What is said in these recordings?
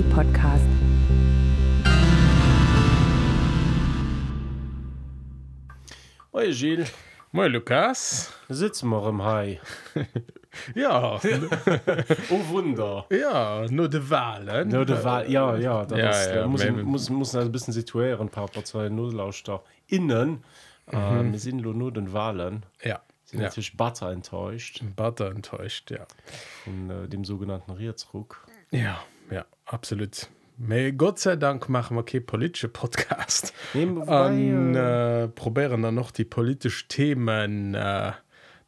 Philosophie-Podcast. Oi Gilles, Moi Lukas sitzen wir im Hai. ja Oh Wunder. ja no de Wahlen No, de Wahl, ja, ja, das Ja, ist, ja, muss, wir- muss, muss ein bisschen situieren, paar Partei Notlauschter innen. Mhm. wir sind nur nur den Wahlen. ja Sind ja natürlich butter enttäuscht Butter enttäuscht ja von äh, dem sogenannten Rierzruck. ja ja absolut Me Gott sei Dank machen wir kein politische Podcast an äh, äh, probieren dann noch die politischen Themen äh,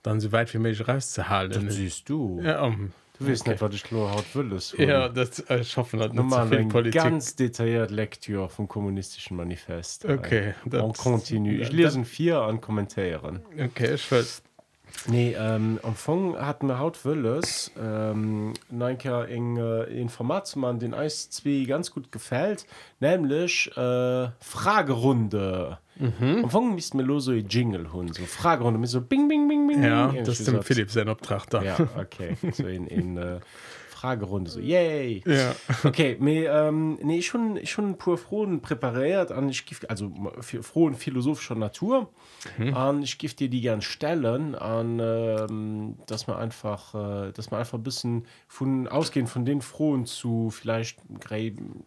dann so weit wie möglich rauszuhalten Das siehst du. ja, um, Du weißt nicht, was ich nur haut will. ja das äh, schaffen wir nicht so viel eine Politik ganz detaillierte Lektüre vom kommunistischen Manifest. Okay, En das- continu. Ich das- lese vier an Kommentieren. okay ich weiß. Nee, ähm, am Anfang hat mir haut Welles ähm, Neinker eng äh, Informatsmann den Eis 2 ganz gut gefällt, nämlich äh, Fragerunde. Mhm. Am Anfang müsst mir los so ein Jingle hun so Fragerunde mit so Bing Bing Bing Bing. ja Bing. das ist dem Philipp sein Obtrag da Ja, okay. So in, in äh, Fragerunde so yay. ja. Okay, mir ähm, nee schon schon pur frohen präpariert an ich gift also für frohen philosophischer Natur an ich gift dir die gern stellen an ähm, dass man einfach äh, dass man einfach ein bisschen von ausgehen von den frohen zu vielleicht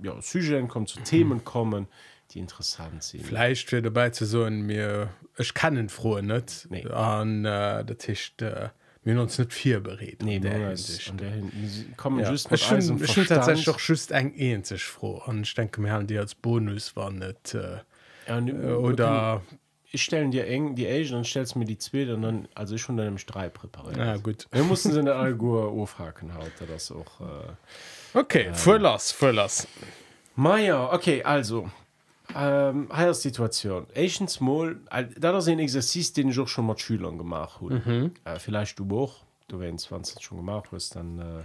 ja Sujen kommen zu Themen kommen die interessant sind Vielleicht für dabei zu so mir ich kann den froh nicht Nee. an äh, der Tisch äh, wir uns nicht vier bereden nee, der Hinsicht. an der Hin- sie kommen Ja. just mit und ich schon tatsächlich doch just eng einzig froh und ich denke mir haben die als Bonus war nicht äh, Ja, und, äh, wir oder ich stellen dir eng die Asian und stellst mir die zweite und dann also ich schon dann im Streit präpariert ja gut Wir mussten sie in der Algur aufhaken haut das auch äh. okay Vorlass Vorlass Maja okay also ähm, Situation. Asians Mall da ist ein Exerzis den ich auch schon mal Schülern gemacht habe mhm. äh, vielleicht du auch. Du wenn 20 schon gemacht hast dann äh,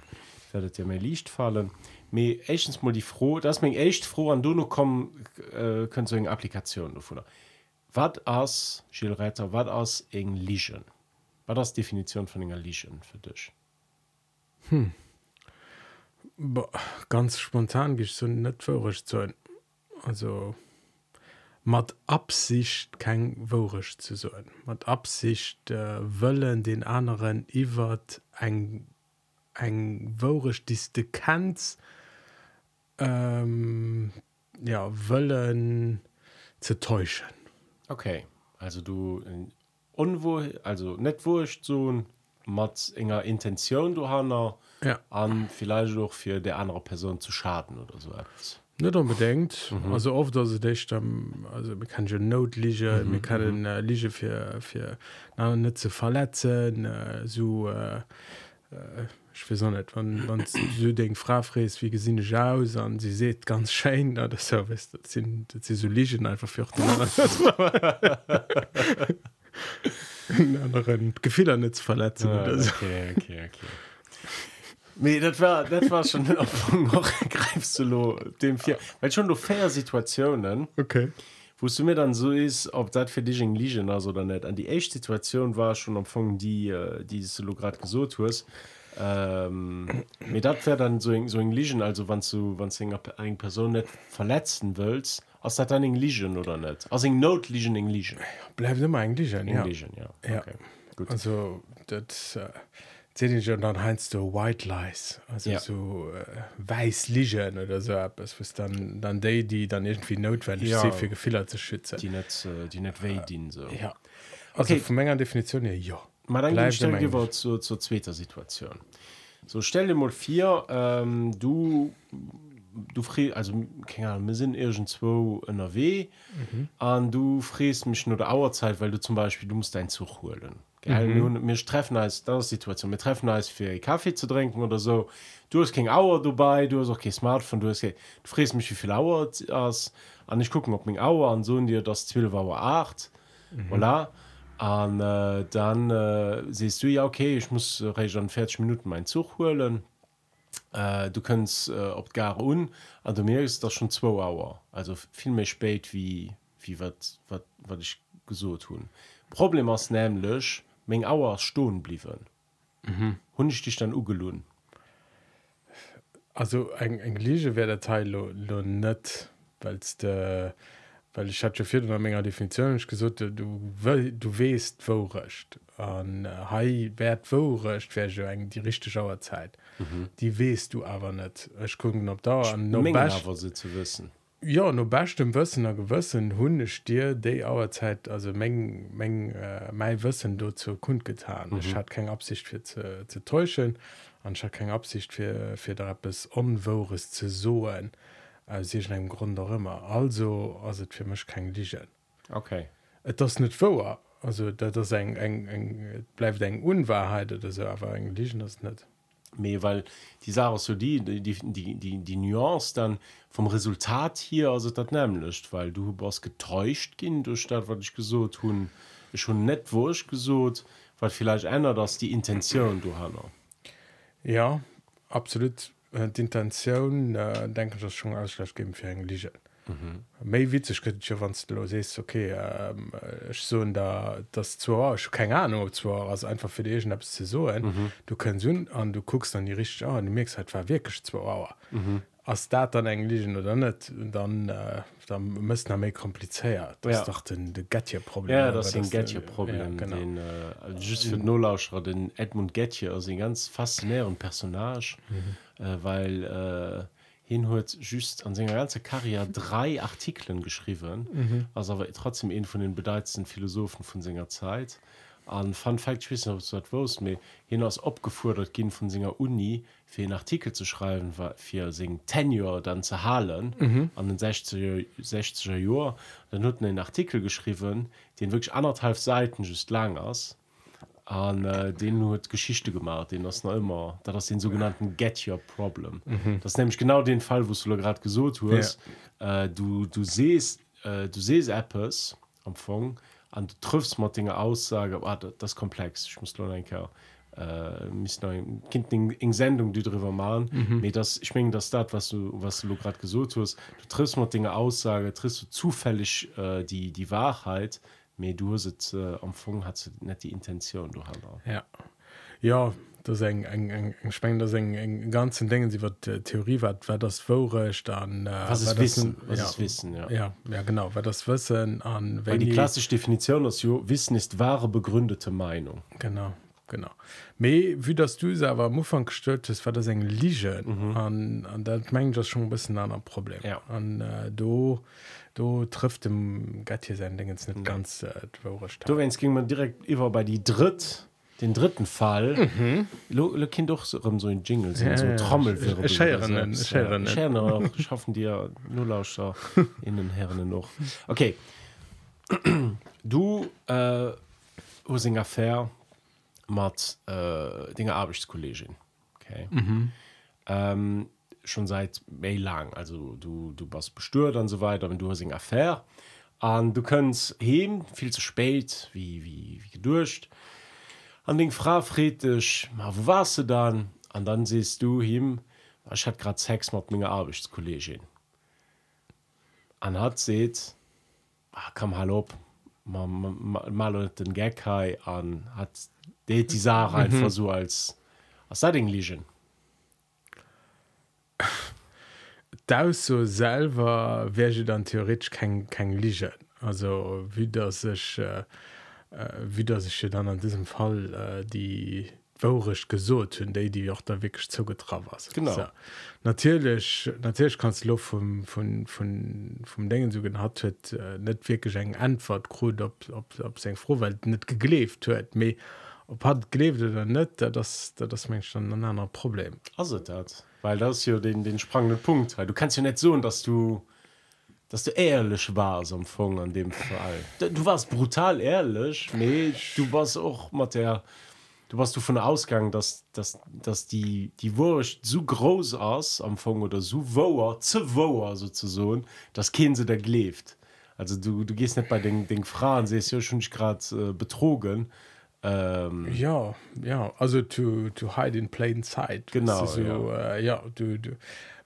werdet ihr mir Licht fallen. Mir Asians mal die froh das mir echt froh an du noch kommen äh, könnt so eine Applikation davon wat aus Schilretter wat aus eng Ligen? War das Definition von enger Ligen für dich? Boah, ganz spontan gi so net vorisch zu also mat Absicht kein vorisch zu so mat Absicht äh, wëllen den anderen iwwer eng eng vorisch Distanz ähm, ja wëllen ze täuschen. Okay, also du äh, unwo also net wurcht so mat enger Intention du hanner ja. an vielleicht auch für der andere Person zu schaden oder so etwas. Net unbedingt mhm. also oft also dich ähm, also man kann schon not liege mhm. man kann äh, liege für für na, net zu verletzen äh, so äh, äh, ich weiß auch nicht wann wann so den Frau fräst wie gesinn aus an sie seht ganz schein weißt, du, das sind das sind so liegen einfach für den anderen- anderen Gefehler nicht zu verletzen Ja, oder so. okay, okay, okay. Nee, das war, das war schon noch greifst du lo dem vier weil schon du fair Situationen okay wo du mir dann so ist ob das für dich in Ligen ist oder nicht an die echt Situation war schon am Anfang die äh, die du gerade gesucht hast ähm, mir das wäre dann so in, so in Ligen also wann du wann du eine Person nicht verletzen willst aus das dann in Ligen oder nicht aus in Not Ligen in Ligen bleibt immer eigentlich ein, in ja. Ligen ja, Ja. okay. gut Also das äh, schon dann heinst du White Lies also Ja. so äh, weiß liegen oder so etwas was dann dann die die dann irgendwie notwendig Ja. sind für Gefehler zu schützen die nicht äh, die nicht weh dienen so ja also Okay. von meiner Definition her ja mal dann dir Englisch. mal zur, zweiten Situation so stell dir mal vier ähm, du du fri also keine Ahnung, wir sind irgendwo in der W mhm. du fräst mich nur der Auerzeit weil du zum Beispiel du musst deinen Zug holen? Mhm. wir treffen als das ist die Situation. Wir treffen als für Kaffee zu trinken oder so. Du hast kein Auer dabei du hast auch kein Smartphone du hast kein, du fräst mich wie viel Auer aus. An ich gucken ob mein Auer an so dir das 12 Uhr 8 mhm. voilà. An äh, dann äh, siehst du ja okay ich muss äh, schon 40 Minuten meinen Zug holen. Äh, du kannst äh, ob gar un an du merkst das schon zwei Uhr also viel mehr spät wie wie wat ich gesucht tun Problem ist nämlich Menge Auer stehen blieben mhm. ich dich dann ugelohn also eng eng Lige wäre der Teil lo, lo net weil de weil ich hatte vier Menge Definition ich gesagt du du west wo recht. An hai wert wo recht wär eng die richtige Schauerzeit. Mhm. die west du aber net ich gucken ob da an no zu wissen Ja no bestem wëssener gewëssen hunne Stier déi Auerzeit also Mengen Mengen äh, mei Wëssen do zur kund getan. Mhm. Ich hat keg Absicht fir ze, ze täuschen, an hat keg Absicht fir fir der bis onwores ze soen äh, sech engem Grund auch immer. Also ass et fir mech keng Dichen. Okay. Et das net woer also dat das eng eng eng bleif eng unwahrheit oder se awer eng Dichen das net. Me, weil die Sache so die die die die die Nuance dann vom Resultat hier also das nämlich weil du was getäuscht gehen durch das was ich gesucht tun schon net wo ich gesucht weil vielleicht ändert das die Intention du hast Ja absolut äh, d'Intentionioun äh, denken dat schon ausschlag geben fir eng Lige. Méi mhm. witzeg kët wann du se okay ähm, ich so da das zwar keine Ahnung zwar as einfach fir degen ab ze so mhm. du können hunn an du guckst an die rich an du merkst halt war wirklich 2 Auer mhm ass dat an engligen oder net dann äh, dann müssen er méi kompliceéiert ja. doch den de Gettier problem ja, das das Gettier problem ja, den, äh, just für nolauuscher den Edmund Gettier as ganz faszinären personage mhm. äh, weil äh, hin huet just an senger ganze karrier drei artikeln geschrieben mhm. also aber trotzdem een von den bedeutendsten philosophen von senger zeit an fun fact was mir hinaus abgefordert gehen von Singer Uni für einen Artikel zu schreiben war für sing tenure dann zu halen mhm. an den 60er, 60er Jahr dann hat er einen Artikel geschrieben den wirklich anderthalb Seiten just lang ist an äh, den nur Geschichte gemacht den das noch immer da das den sogenannten get your problem mhm. das nämlich genau den Fall wo du gerade gesucht hast ja. äh, du du siehst äh, du siehst Apps am Anfang an du triffst mal Dinge Aussage ah, das komplex ich muss nur äh, Kind in Sendung die darüber machen mhm. das ich mein, das dat was du was du gerade gesucht hast du triffst mal Dinge Aussage triffst du zufällig äh, die die Wahrheit du sitzt äh, am hat nicht die Intention du hast ja. Ja das eng eng eng eng speng das eng eng ganzen dingen sie wird äh, theorie wat wer das vorrecht an äh, was das, wissen? was ja, wissen ja. ja ja genau. Wer das wissen an wenn die klassische definition aus wissen ist wahre begründete meinung. Genau genau. Me wie das du aber mufang gestört ist war das eng lige mhm. an an dat mengt das schon ein bisschen an problem. Ja. An äh, du du trifft dem gat hier sein dingens nicht mhm. ganz äh, du wenn's ging man direkt über bei die dritt den dritten Fall. Mhm. lo, lo kind doch so, so ein Jingle ja, so. trommel schaffen dir nurlauscher in den Herren noch. Okay. Du äh, fair mat äh, dinge Arbeitskollegin okay. Mhm. ähm, schon seit me lang. Also du du warst bestört und so weiter wenn du hast fair an du kannst heben viel zu spät wie wie wie gedurcht an den Frau friedrich ma wo warst du dann? An dann siehst du ihm ich hat grad sex mit mir arbeitskollegin. An hat seht ach, komm hallo mal, den gag an hat die, Sache mhm. einfach so als was liegen da so selber wäre dann theoretisch kein kein Liegen also wie das ich äh, äh, wie das ich dann an diesem Fall äh, die worisch gesot hun déi die auch da wirklich zugetra was genau. So. natürlich natürlich kannst lo vom von von vom dingen so hat huet äh, net wirklich eng antwort krut ob ob ob seg frohwelt net gegleft huet me ob hat gelebt oder net das das mensch dann ein anderer problem also dat weil das ja den den sprangenden punkt weil du kannst ja net so dass du dass du ehrlich warst am Fong an dem Fall. Du warst brutal ehrlich, nee, du warst auch mit der, du warst du von der Ausgang, dass, dass, dass die, die Wurst so groß ist am Fong oder so woher, zu woher sozusagen, dass kein sie da lebt. Also du, du gehst nicht bei den, den Frauen, sie ist ja schon gerade äh, betrogen. Ähm, ja, ja, also to, to hide in plain sight. Genau. So, ja. Äh, ja, du, du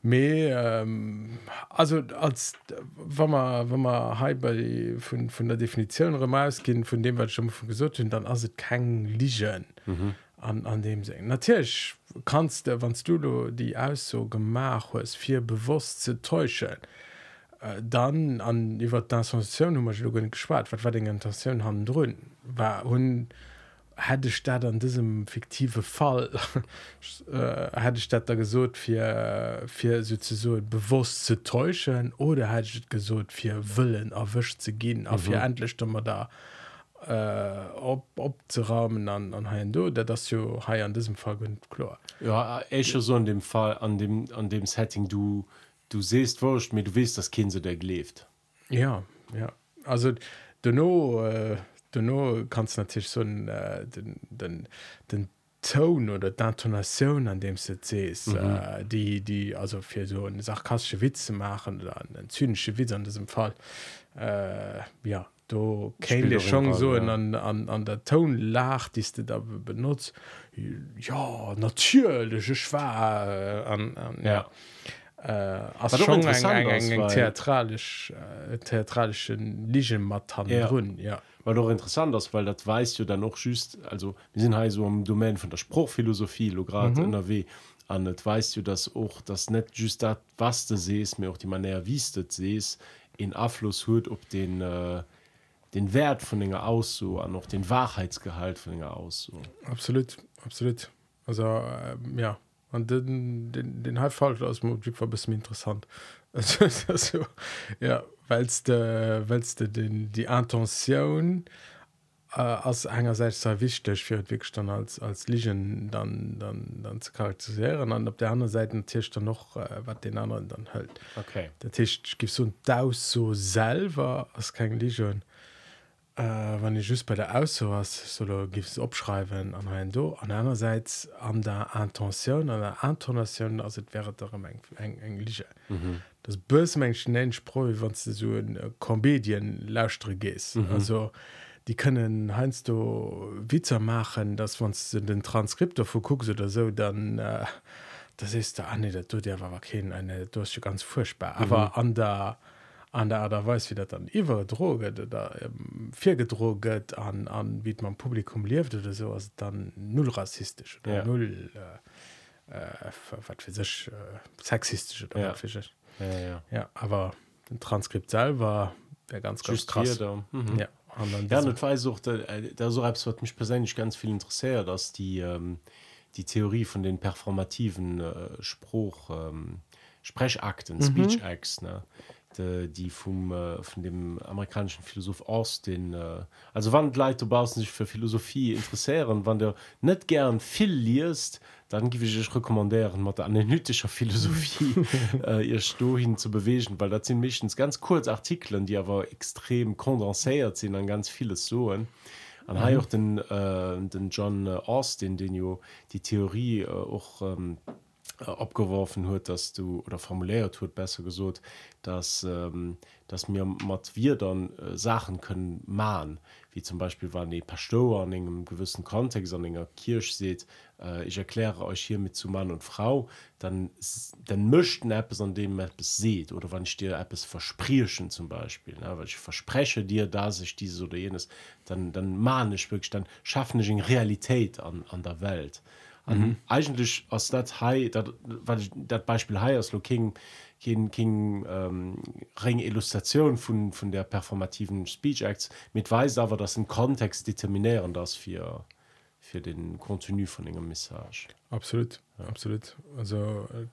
Me ähm, also als wenn man wenn man halt bei von, von der Definition Remausgin von dem was schon von gesucht sind dann also kein Ligen mhm. an, an dem se natürlich kannst du wann du die aus so gemach hast vier bewusst zu täuschen äh, dann an die Intention gespart wat war den Intention haben drin war hun hätte statt an diesem fiktive Fall äh, hätte statt da gesucht für für so bewusst zu täuschen oder hätte gesucht für willen erwischt zu gehen auf mhm. endlich immer da äh, op opzerahmen an an ha do das jo ha an diesem fall klar. Ja echer so an dem fall an dem an dem setting du du sest wurcht mir du wisst das kind se der gelebt. Ja ja. Also du no äh, du no kannst natürlich so äh, den den den Ton oder d'Intonation an dem se zees mhm. äh, die die also fir so sarkastische Witze machen oder an zynische Witze an diesem Fall äh, ja du kennt schon so ja. an, an, an der Ton lach die du da benutzt ja natürlich schwa äh, an, an ja, ja. Äh, schon eng, eng, eng theatralisch äh, theatralischen Ligenmatan ja. ja war doch interessant ist weil das weißt du dann noch schüst also wir sind halt so am Domain von der Spruchphilosophie lo gerade mhm. NRW an weißt du das auch das net just dat was du sest mir auch die man wiestet sest in Abfluss hut ob den äh, den Wert von Dinge aus so an noch den Wahrheitsgehalt von Dinge aus so. Absolut absolut. Also äh, ja. Und den den, den Halbfall aus dem war bisschen interessant so, ja weilst de, weilst de den die intention äh, als einerseits sehr wichtig für wirklich dann als als Ligen dann dann dann zu charakterisieren und auf der anderen Seite Tisch dann noch äh, was den anderen dann hält. Okay. Der Tisch gibt so ein da so selber als kein Ligen. Äh, wann ich just bei der aus sowas solo gibt es abschreiben an ein do. An einerseits an der intention an der intonation also wäre darum eng eng englische mhm. Das bösmenschen nenspro wann du so in äh, komedien lausstre gehst mhm. also die können heinst du witzer machen dass man in den transkriptor guckst oder so dann äh, das ist der du der war kein eine du ja ganz furchtbar mhm. aber an der an der Ader weis wie dann iwwer droget oder fir ähm, gedroget an an wie man Publikum lieft oder so as dann null rassistisch oder ja. null äh, äh, sech äh, sexistisch oder ja. Ja, ja. ja aber den Transkript selber der ganz ganz krass mhm. ja, ja, äh, da so wat mich persönlich ganz viel interessiert dass die ähm, die Theorie von den performativen äh, Spruch ähm, Sprechakten mhm. Speech Acts ne die vom äh, von dem amerikanischen Philosoph Austin äh, also wann Leiterbau sich für Philosophie interessieren wann der nicht gern viel liest dann gebe ich rekommandieren mal analytischer Philosophie äh, ihr Sto hin zu bewegen weil da sind mich ganz kurz Artikeln die aber extrem kondensiert sind an ganz vieles so an mhm. auch den äh, den John Austin den jo die Theorie äh, auch ähm, Äh, abgeworfen hört dass du oder formulärt tut besser gesucht dass ähm, dass mir matt wir dann äh, Sachen können mahnen wie zum Beispiel wann die Pastor an einem gewissen Kontext an einer Kirche seht äh, ich erkläre euch hier mit zu Mann und Frau dann dann möchten App an dem etwas seht oder wann ich dir etwas versprechen zum Beispiel ne? weil ich verspreche dir da sich dieses oder jenes dann dann mahne ich wirklich dann schaffen ich in Realität an, an der Welt mhm. eigentlich aus dat high dat, dat beispiel high aus king king, king ähm, ring illustration von von der performativen speech acts. Mit weiß aber das ein kontext determinieren das für für den kontinu von engem message. Absolut ja. absolut. Also äh,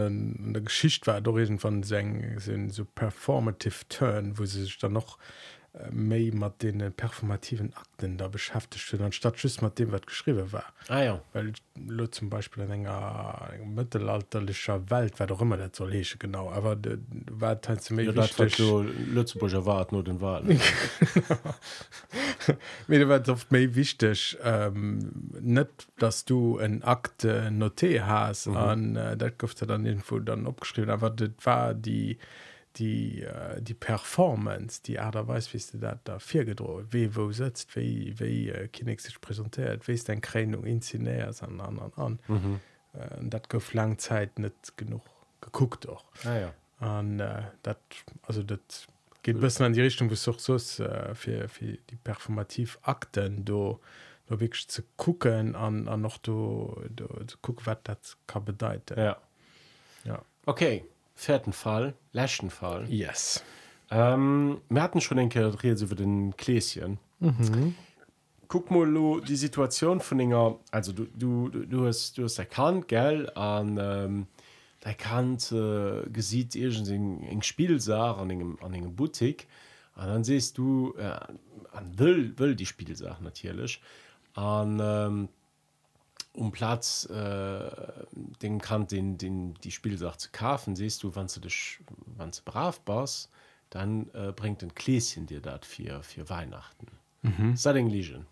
an der Geschichte war von sind so performative turn wo sie sich dann noch méi mat den äh, performativen Akten da beschäftigt wird anstatt schüss mat dem wat geschrieben war. Ah, ja. weil lo zum Beispiel en enger mittelalterlicher Welt war immer der zur lesche genau. Aber war Lützeburger war nur den Wahl. Wat oft méi wichtig ähm, net dass du en Akte noté hast mhm. an äh, dat goft er dann info dann opgeschrieben. Aber dat war die die die die performance die aderweis wie du dat da vier gedroht. We wo sitzt wie wie äh, kinig sich präsentiert wie ist dein kränung inzinär an anderen an mhm. äh, dat gouf langzeit net genug geguckt doch ah, ja. an äh, dat also dat geht bis an die richtung wo so äh, für, für die performativ akten do nur wirklich zu gucken an an noch du du guck wat dat ka bedeit ja. Ja. Okay. Vierten Fall lächten Fall. Yes. Ähm, wir hatten schon enke über den Kläschen mhm. guck mal lo, die Situation von Dinger also du du du hast du hast erkannt gell? An ähm, der Kant äh, gesieht eng Spielsach an engem an engem Boutik an dann siehst du äh, an will will die Spielsach natürlich. An ähm, um Platz äh, den kann den den die Spielsach zu kaufen siehst du wann du dich wann du brav bist dann äh, bringt ein Kläschen dir dat für für Weihnachten. Mhm. Setting Legion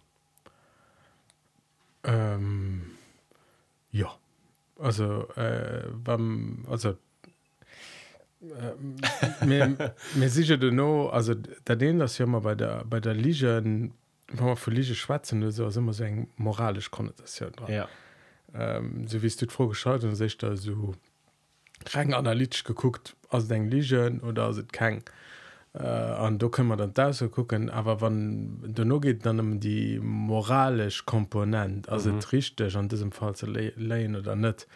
ähm, ja. Also äh, beim also äh, mir, mir sicher du no also da den das ja mal bei der bei der Ligen verlige Schwezen so immer so eng moralisch Konnotation dran. Ja. Ähm, so wie du vorgeschaut und sich da so rein analytisch geguckt aus den Ligen oder aus kein an äh, du können man dann da so gucken aber wann du nur geht dann um die moralisch Komponent also mhm. richtig an diesem Fall zu leihen oder nicht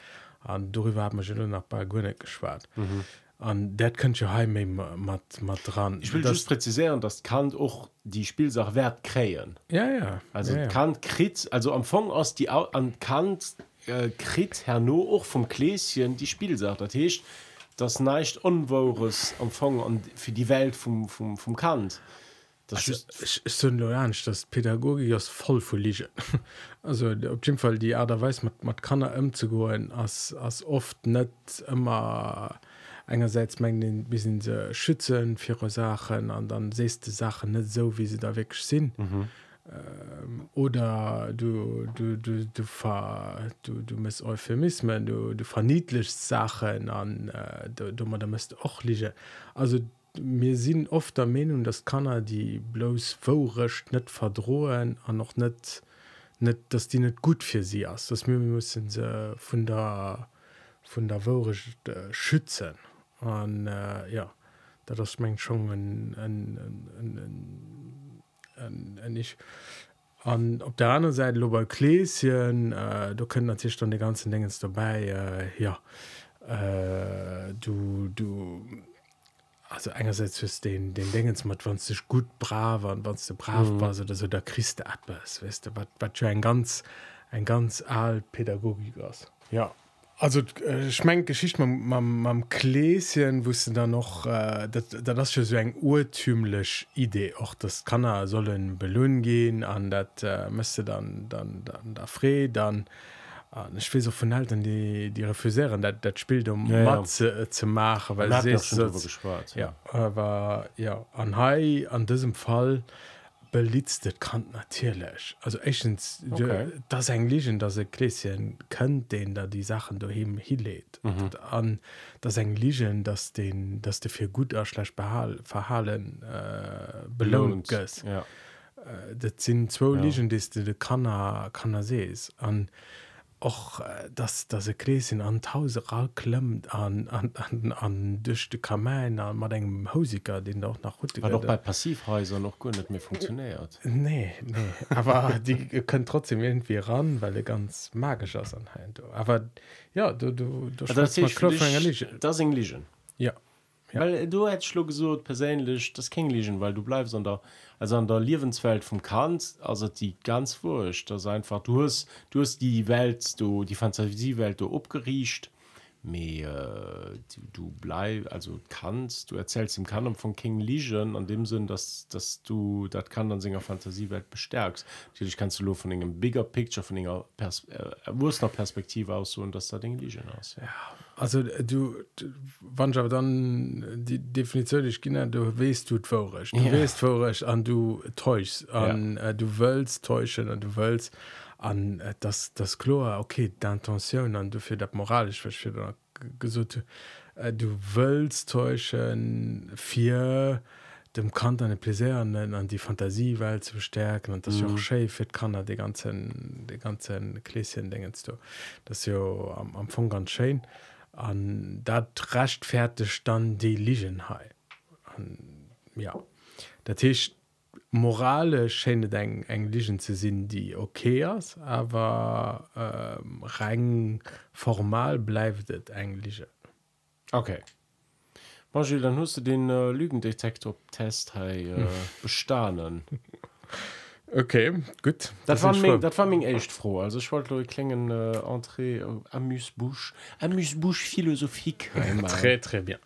an darüber haben wir schon nach bei Gunne geschwar. Mhm. An dat könnt ihr heim mat mat dran. Ich will das, präzisieren dass Kant auch die Spielsache wert krähen ja ja. Also ja, ja. Kant krit also am Fong aus die an Kant äh, krit Herrno auch vom Kläschen die Spielsache. Das heißt, das nicht unwahres am Fong an für die Welt vom vom, vom Kant. Das Also, ist ich, ich so ernst dass Pädagogik ist voll von Liege also auf jeden Fall die Art weiß man man kann er umzugehen als als oft nicht immer einerseits mengen bisschen sie schützen für ihre Sachen und dann siehst du Sachen nicht so wie sie da wirklich sind. Mhm. ähm, oder du du du du ver, du du musst Euphemismen du du verniedlichst Sachen an äh, du, du da müsst auch liegen. Also mir sind oft der Meinung dass Kanner die bloß vorrecht nicht verdrohen an noch nicht nicht dass die nicht gut für sie ist. Das wir müssen sie von der von der Worecht äh, schützen und äh, ja da das mein schon ein, ich. An op der anderen Seite lo bei Kläschen äh, du können natürlich dann die ganzen Dinge dabei äh, ja äh, du du also einerseits fürs den den Dingen mat wann sich gut brav an wann du brav Mhm. war so dass du der Christe atbers weißt du wat für ein ganz ein ganz all Pädagogik aus ja also äh, ich mein Geschichte mam Kläschen wusste da noch äh, dat, dat das so eng urtümlich Idee auch das kann er sollen belohn gehen an dat äh, müsste dann dann dann da frei dann äh, ich will so von Eltern die die refusieren dat dat spielt um Ja, ja, ja. ja. Zu, machen weil sie gespart ja aber ja an Hai an diesem Fall belitzt Kant natürlich also echtens Okay. das englischen das Gläschen könnt den da die Sachen daheim hinlädt Mhm. an das englischen dass den dass der für gut oder schlecht behal, verhalen äh, belohnt ja äh, das sind zwei Ja. Ligen die du kann er kann er sees an och äh, dass das Gräsin an tausend Ra klemmt an an an, an durch de Kamin an mat engem Hausiker den auch nach heute war doch bei Passivhäusern noch gut nicht mehr funktioniert. Nee nee aber die können trotzdem irgendwie ran weil er ganz magisch ist anhand aber ja du du du das Englisch. das Englisch ja Ja. Weil äh, du hättest schon gesagt, persönlich, das kann liegen, weil du bleibst an der, also an der Lebenswelt vom Kant, also die ganz wurscht. Das ist einfach, du hast, du hast die Welt, du, die Fantasiewelt du abgeriecht, mehr, äh, du, du bleibst, also kannst, du erzählst im Kanon von King Legion, an dem Sinn, dass, dass du das kann dann seiner Fantasiewelt bestärkst. Natürlich kannst du nur von einem bigger Picture, von einer Pers äh, Wurstner Perspektive aus so und dass da Ding Legion aus. Ja. Also äh, du, du wann dann äh, die Definition ich kenne, du weißt du vorrecht du Ja. weißt vorrecht an du täuschst an ja. äh, du willst täuschen und du willst an äh, das das klar okay d'intention an du für das moralisch was für da g- gesagt äh, du willst täuschen für dem Kant eine Plaisir an, an die Fantasiewelt zu bestärken und das mhm. auch schön für die ganzen die ganzen Kläschen denkst du das ist ja am, am Anfang ganz schön an dat rechtfertigt dann die Ligenhai ja. Der Tisch morale Schene eng englischen zu sinn die okay ist, aber ähm, rein formal bleibt englische okay. Margil, dann hast du den äh, lügendetektor test hey, äh, bestanden okay gut. Das, das war mein, das war echt froh. Also ich wollte klingen äh, entrée äh, amüsbusch amüsbusch philosophik très très bien.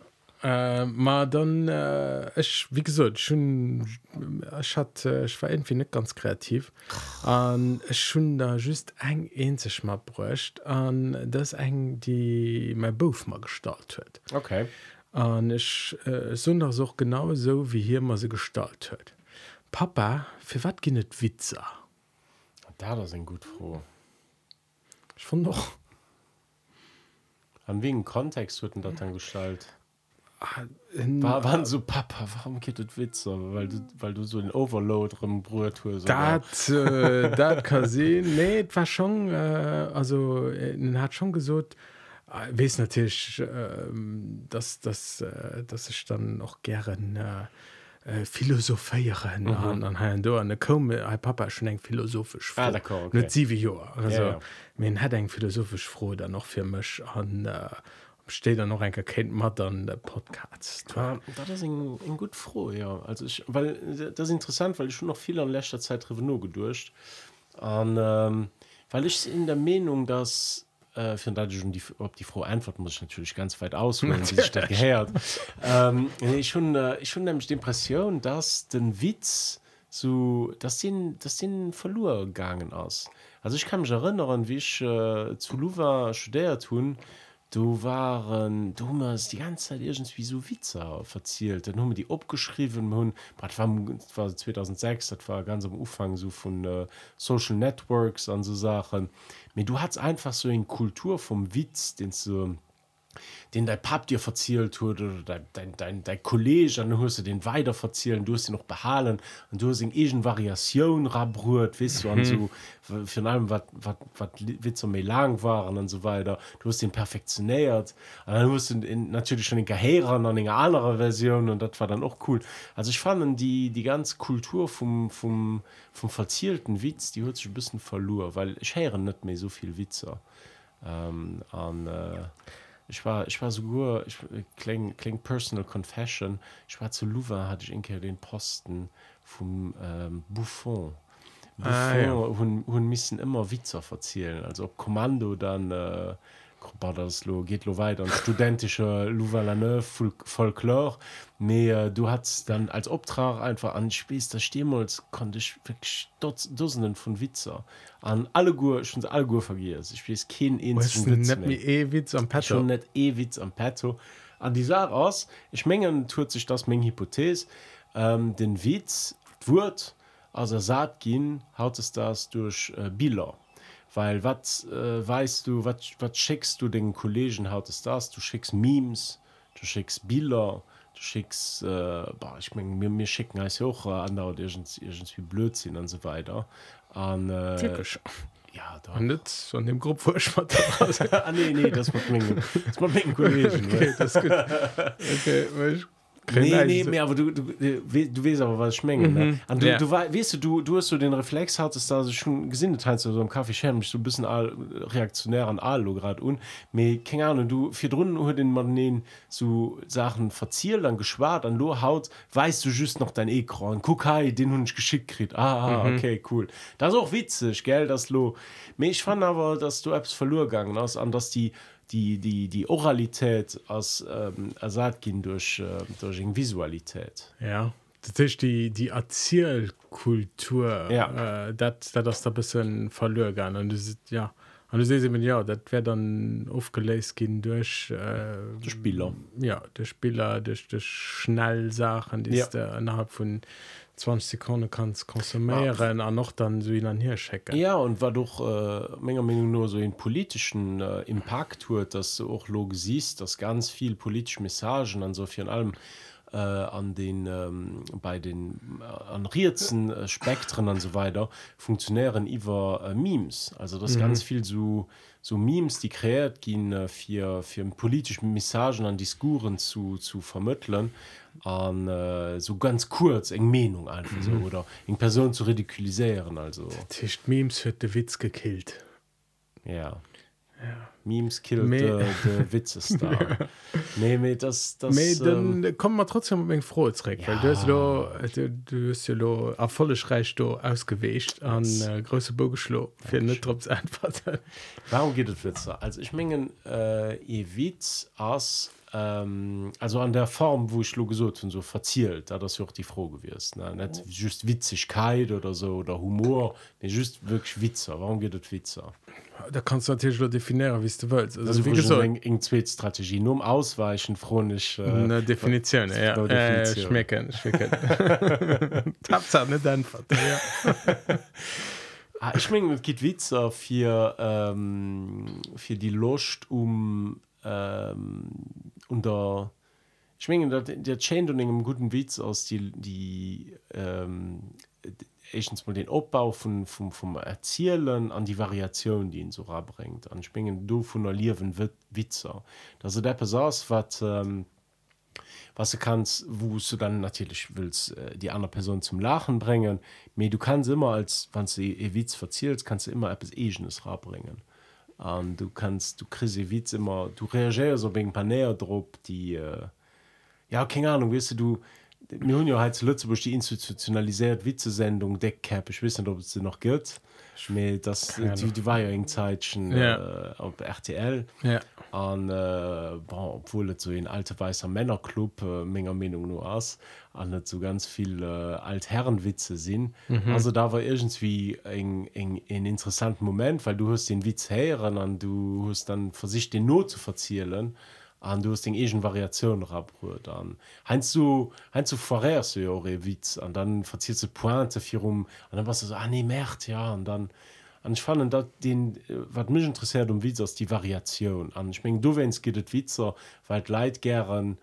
Äh, ma dann äh, ich, wie gesagt schon ich hat äh, ich war irgendwie nicht ganz kreativ. An schon da just eng en sich mal brächt an das eng die mein Beruf mal gestaltt hue okay. An ich äh, so auch genau so wie hier man sie gestaltt hue Papa für wat ginet Witzer? Da das sind gut froh. Ich fand doch an wegen Kontext wurden dort dann gestaltt war waren so papa warum geht das witze weil du weil du so den overload drin brot dat äh, dat kann sehen. Nee war schon äh, also äh, hat schon gesucht äh, wes natürlich äh, dass das äh, das ich dann noch gern äh, äh, philosophéieren mhm. an an ha do an kom e Papa schon eng philosophisch ah, okay. si ja, ja. min hat eng philosophisch froh da noch fir mech an äh, steht da noch ein kennt man dann der Podcast ja, das ein, ein gut froh ja also ich weil das interessant weil ich schon noch viel an letzter Zeit Revenu gedurcht an ähm, weil ich in der Meinung dass äh, für die ob die Frau antworten muss ich natürlich ganz weit aus gehört. Ähm, ich schon äh, schon nämlich die Impression dass den Witz so das sind das sind verloren gegangen aus also ich kann mich erinnern wie ich äh, zu Luva studiert tun und du waren du hast die ganze Zeit irgendwie so Witzer verzielt. Dann haben die abgeschrieben hun war 2006 das war ganz am Ufang so von äh, Social Networks an so Sachen. Mir du hast einfach so in Kultur vom Witz den so den dein Pap dir verzielt wurde oder dein, dein, dein, dein Kollege dann hast du den weiter verzielen du hast sie noch behalen und du hast in egen Variation rabrührt wisst du mhm. so für allem was Witze mir lang waren und so weiter. Du hast den perfektioniert. Und dann musst du in, natürlich schon in Gehirn an eine andere Version und das war dann auch cool. Also ich fand die die ganze Kultur vom vom vom verzielten Witz die hat sich ein bisschen verloren weil ich höre nicht mehr so viel Witze. Ähm, an äh, ich war ich war so gut ich kling kling personal confession. Ich war zu Louvain hatte ich inke den posten vom ähm, Buffon. Ah, ja. hun, hun missen immer Witzer verzielen also ob Kommando dann äh, das lo geht lo weiter. Und studentische Louvain Folklore. Mehr du hast dann als Obtrag einfach an Spes der Stemmels konnte ich Dussenden von Witzer an alle Gu schon alle Gu vergis ich weiß kein eh Witz am Petto. Net e Witz am Petto. An die Sache aus ich mengen tut sich das Menge Hypothese. Ähm, den Witz wird also sagt gehen haut es das durch äh, Bilder weil was äh, weißt du was schickst du den Kollegen haut es das? Du schickst Memes du schickst Bilder du schickst äh, boah, ich mein, mir, mir schicken als auch äh, andere irgendwie Blödsinn und so weiter. An äh, ja da nicht von dem Gruppe ah, nee, nee, das, das, Kollegen, okay, das gut. okay, nee, nee, mehr, aber du, du, du, du weißt aber was schmengen mhm. du, ja. du weißt du, du du hast so den Reflex hattest da so schon gesinnet halt so im Kaffee schäm so ein bisschen all, reaktionär an Alu gerade und mir keine Ahnung du vier Runden den man so Sachen verzielt dann geschwar an lo haut weißt du just noch dein Ekran guck hey, den hun geschickt krieg ah, mhm. okay cool das ist auch witzig gell das lo mir ich fand aber dass du Apps verlorengegangen hast an dass die die die die oralität als ähm, ersat gin durch äh, durch visualität. Ja das ist die die erzählkultur ja. äh, das da bisschen verloren und das ist ja und du se ja dat wär dann aufgelesen gin durch äh, spieler ja der spieler durch durch schnellsachen die ja. ist äh, innerhalb von 20 Sekunden kannst konsumieren ja. noch dann so an hier checken ja und war doch äh, Menge Meinung nur so in politischen äh, Impact tut dass du auch log siehst dass ganz viel politische Messagen an so viel allem äh, an den ähm, bei den äh, an Rizen äh, Spektren und so weiter funktionieren über äh, Memes also das mhm. ganz viel so so Memes die kreiert gehen äh, für für politische Messagen an Diskuren zu zu vermitteln an äh, so ganz kurz eng Menung einfach mhm. so, oder in Person zu ridikulisieren also. Tisch Memes wird der Witz gekillt. Ja. Ja. Memes kill Witze nee, das, das me, dann ähm, kommen man trotzdem froh ja. weil du hast lo, du, du hast ja lo a volle Schreich do ausgewecht an äh, große Bogeschlo für ja, trotz einfach warum geht es Witze? Also ich mengen äh, e Witz aus ähm, also an der Form wo ich lo und so verzielt da das auch die froh gewirst net just Witzigkeit oder so oder Humor. Nee, just wirklich Witzer. Warum geht es Witzer? Da kannst du natürlich definieren wie du willst. Also, wie gesagt, eng, eng Strategie. Nur um ausweichen chronisch äh, Definition, ja. äh, schmecken, schmecken. nicht einfach, ja. ah, ich mein, geht Witzer für ähm, für die Lust um ähm, unter schwingen der Chain und engem guten Witz aus die die ähm, erstens mal den Abbau von, vom, vom Erzielen an die Variation, die ihn so bringt. An Springen du von der Liwen Witzer. Das ist der Person, was, ähm, was du kannst, wo du dann natürlich willst, äh, die andere Person zum Lachen bringen. Aber du kannst immer, als wenn du einen Witz verzählst, kannst du immer etwas Eigenes bringen. Und du kannst, du kriegst den Witz immer, du reagierst auf ein paar Näher drauf, die, äh, ja, keine Ahnung, weißt du, du Millionheit zu Lützeburg die institutionalisiert Witzesendung Deckcap. Ich wissen ob sie noch gilt das die, die war ja eng Zeitchen ja. äh, auf RTL ja. äh, boah, obwohl so ein alte weißer Männerclub äh, Menge Meinung nur aus an so ganz viel äh, altherrenwitze sind mhm. also da war irgendwie eng eng ein interessanten Moment weil du hast den Witz heeren an du hast dann versicht den Not zu verzielen und an du hast den egen Variation abbrut an heinst du heinst du vorerst eure Witz? An dann verziert ze Pointe vier um an dann was so ah, nee Märt ja. An dann an ich fand dat den wat mich interessiert um Witz aus die Variation. An ich mein, du wenns gehtt Witzer weil Leid gern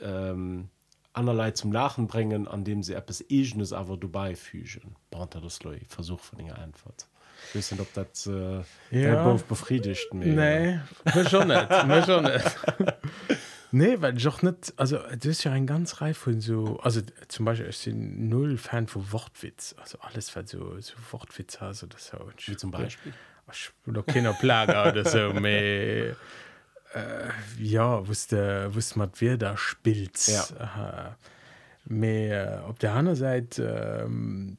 ähm, anerlei zum Lachen bringen an dem sie etwas egenes aber du beifügen. Brand das Versuch von den Antwort wissen ob das äh, ja. befriedigt nee, schon nicht, schon nicht. nee weil doch nicht also das ist ja ein ganz reif von so also zum Beispiel ich sind null Fan von Wortwitz also alles was so, so Wortwitz also das ja wie zum Beispiel keiner Plager oder so mehr äh, ja wusste wusste man wer da spielt ja. Aha. mehr auf der anderen Seite ähm,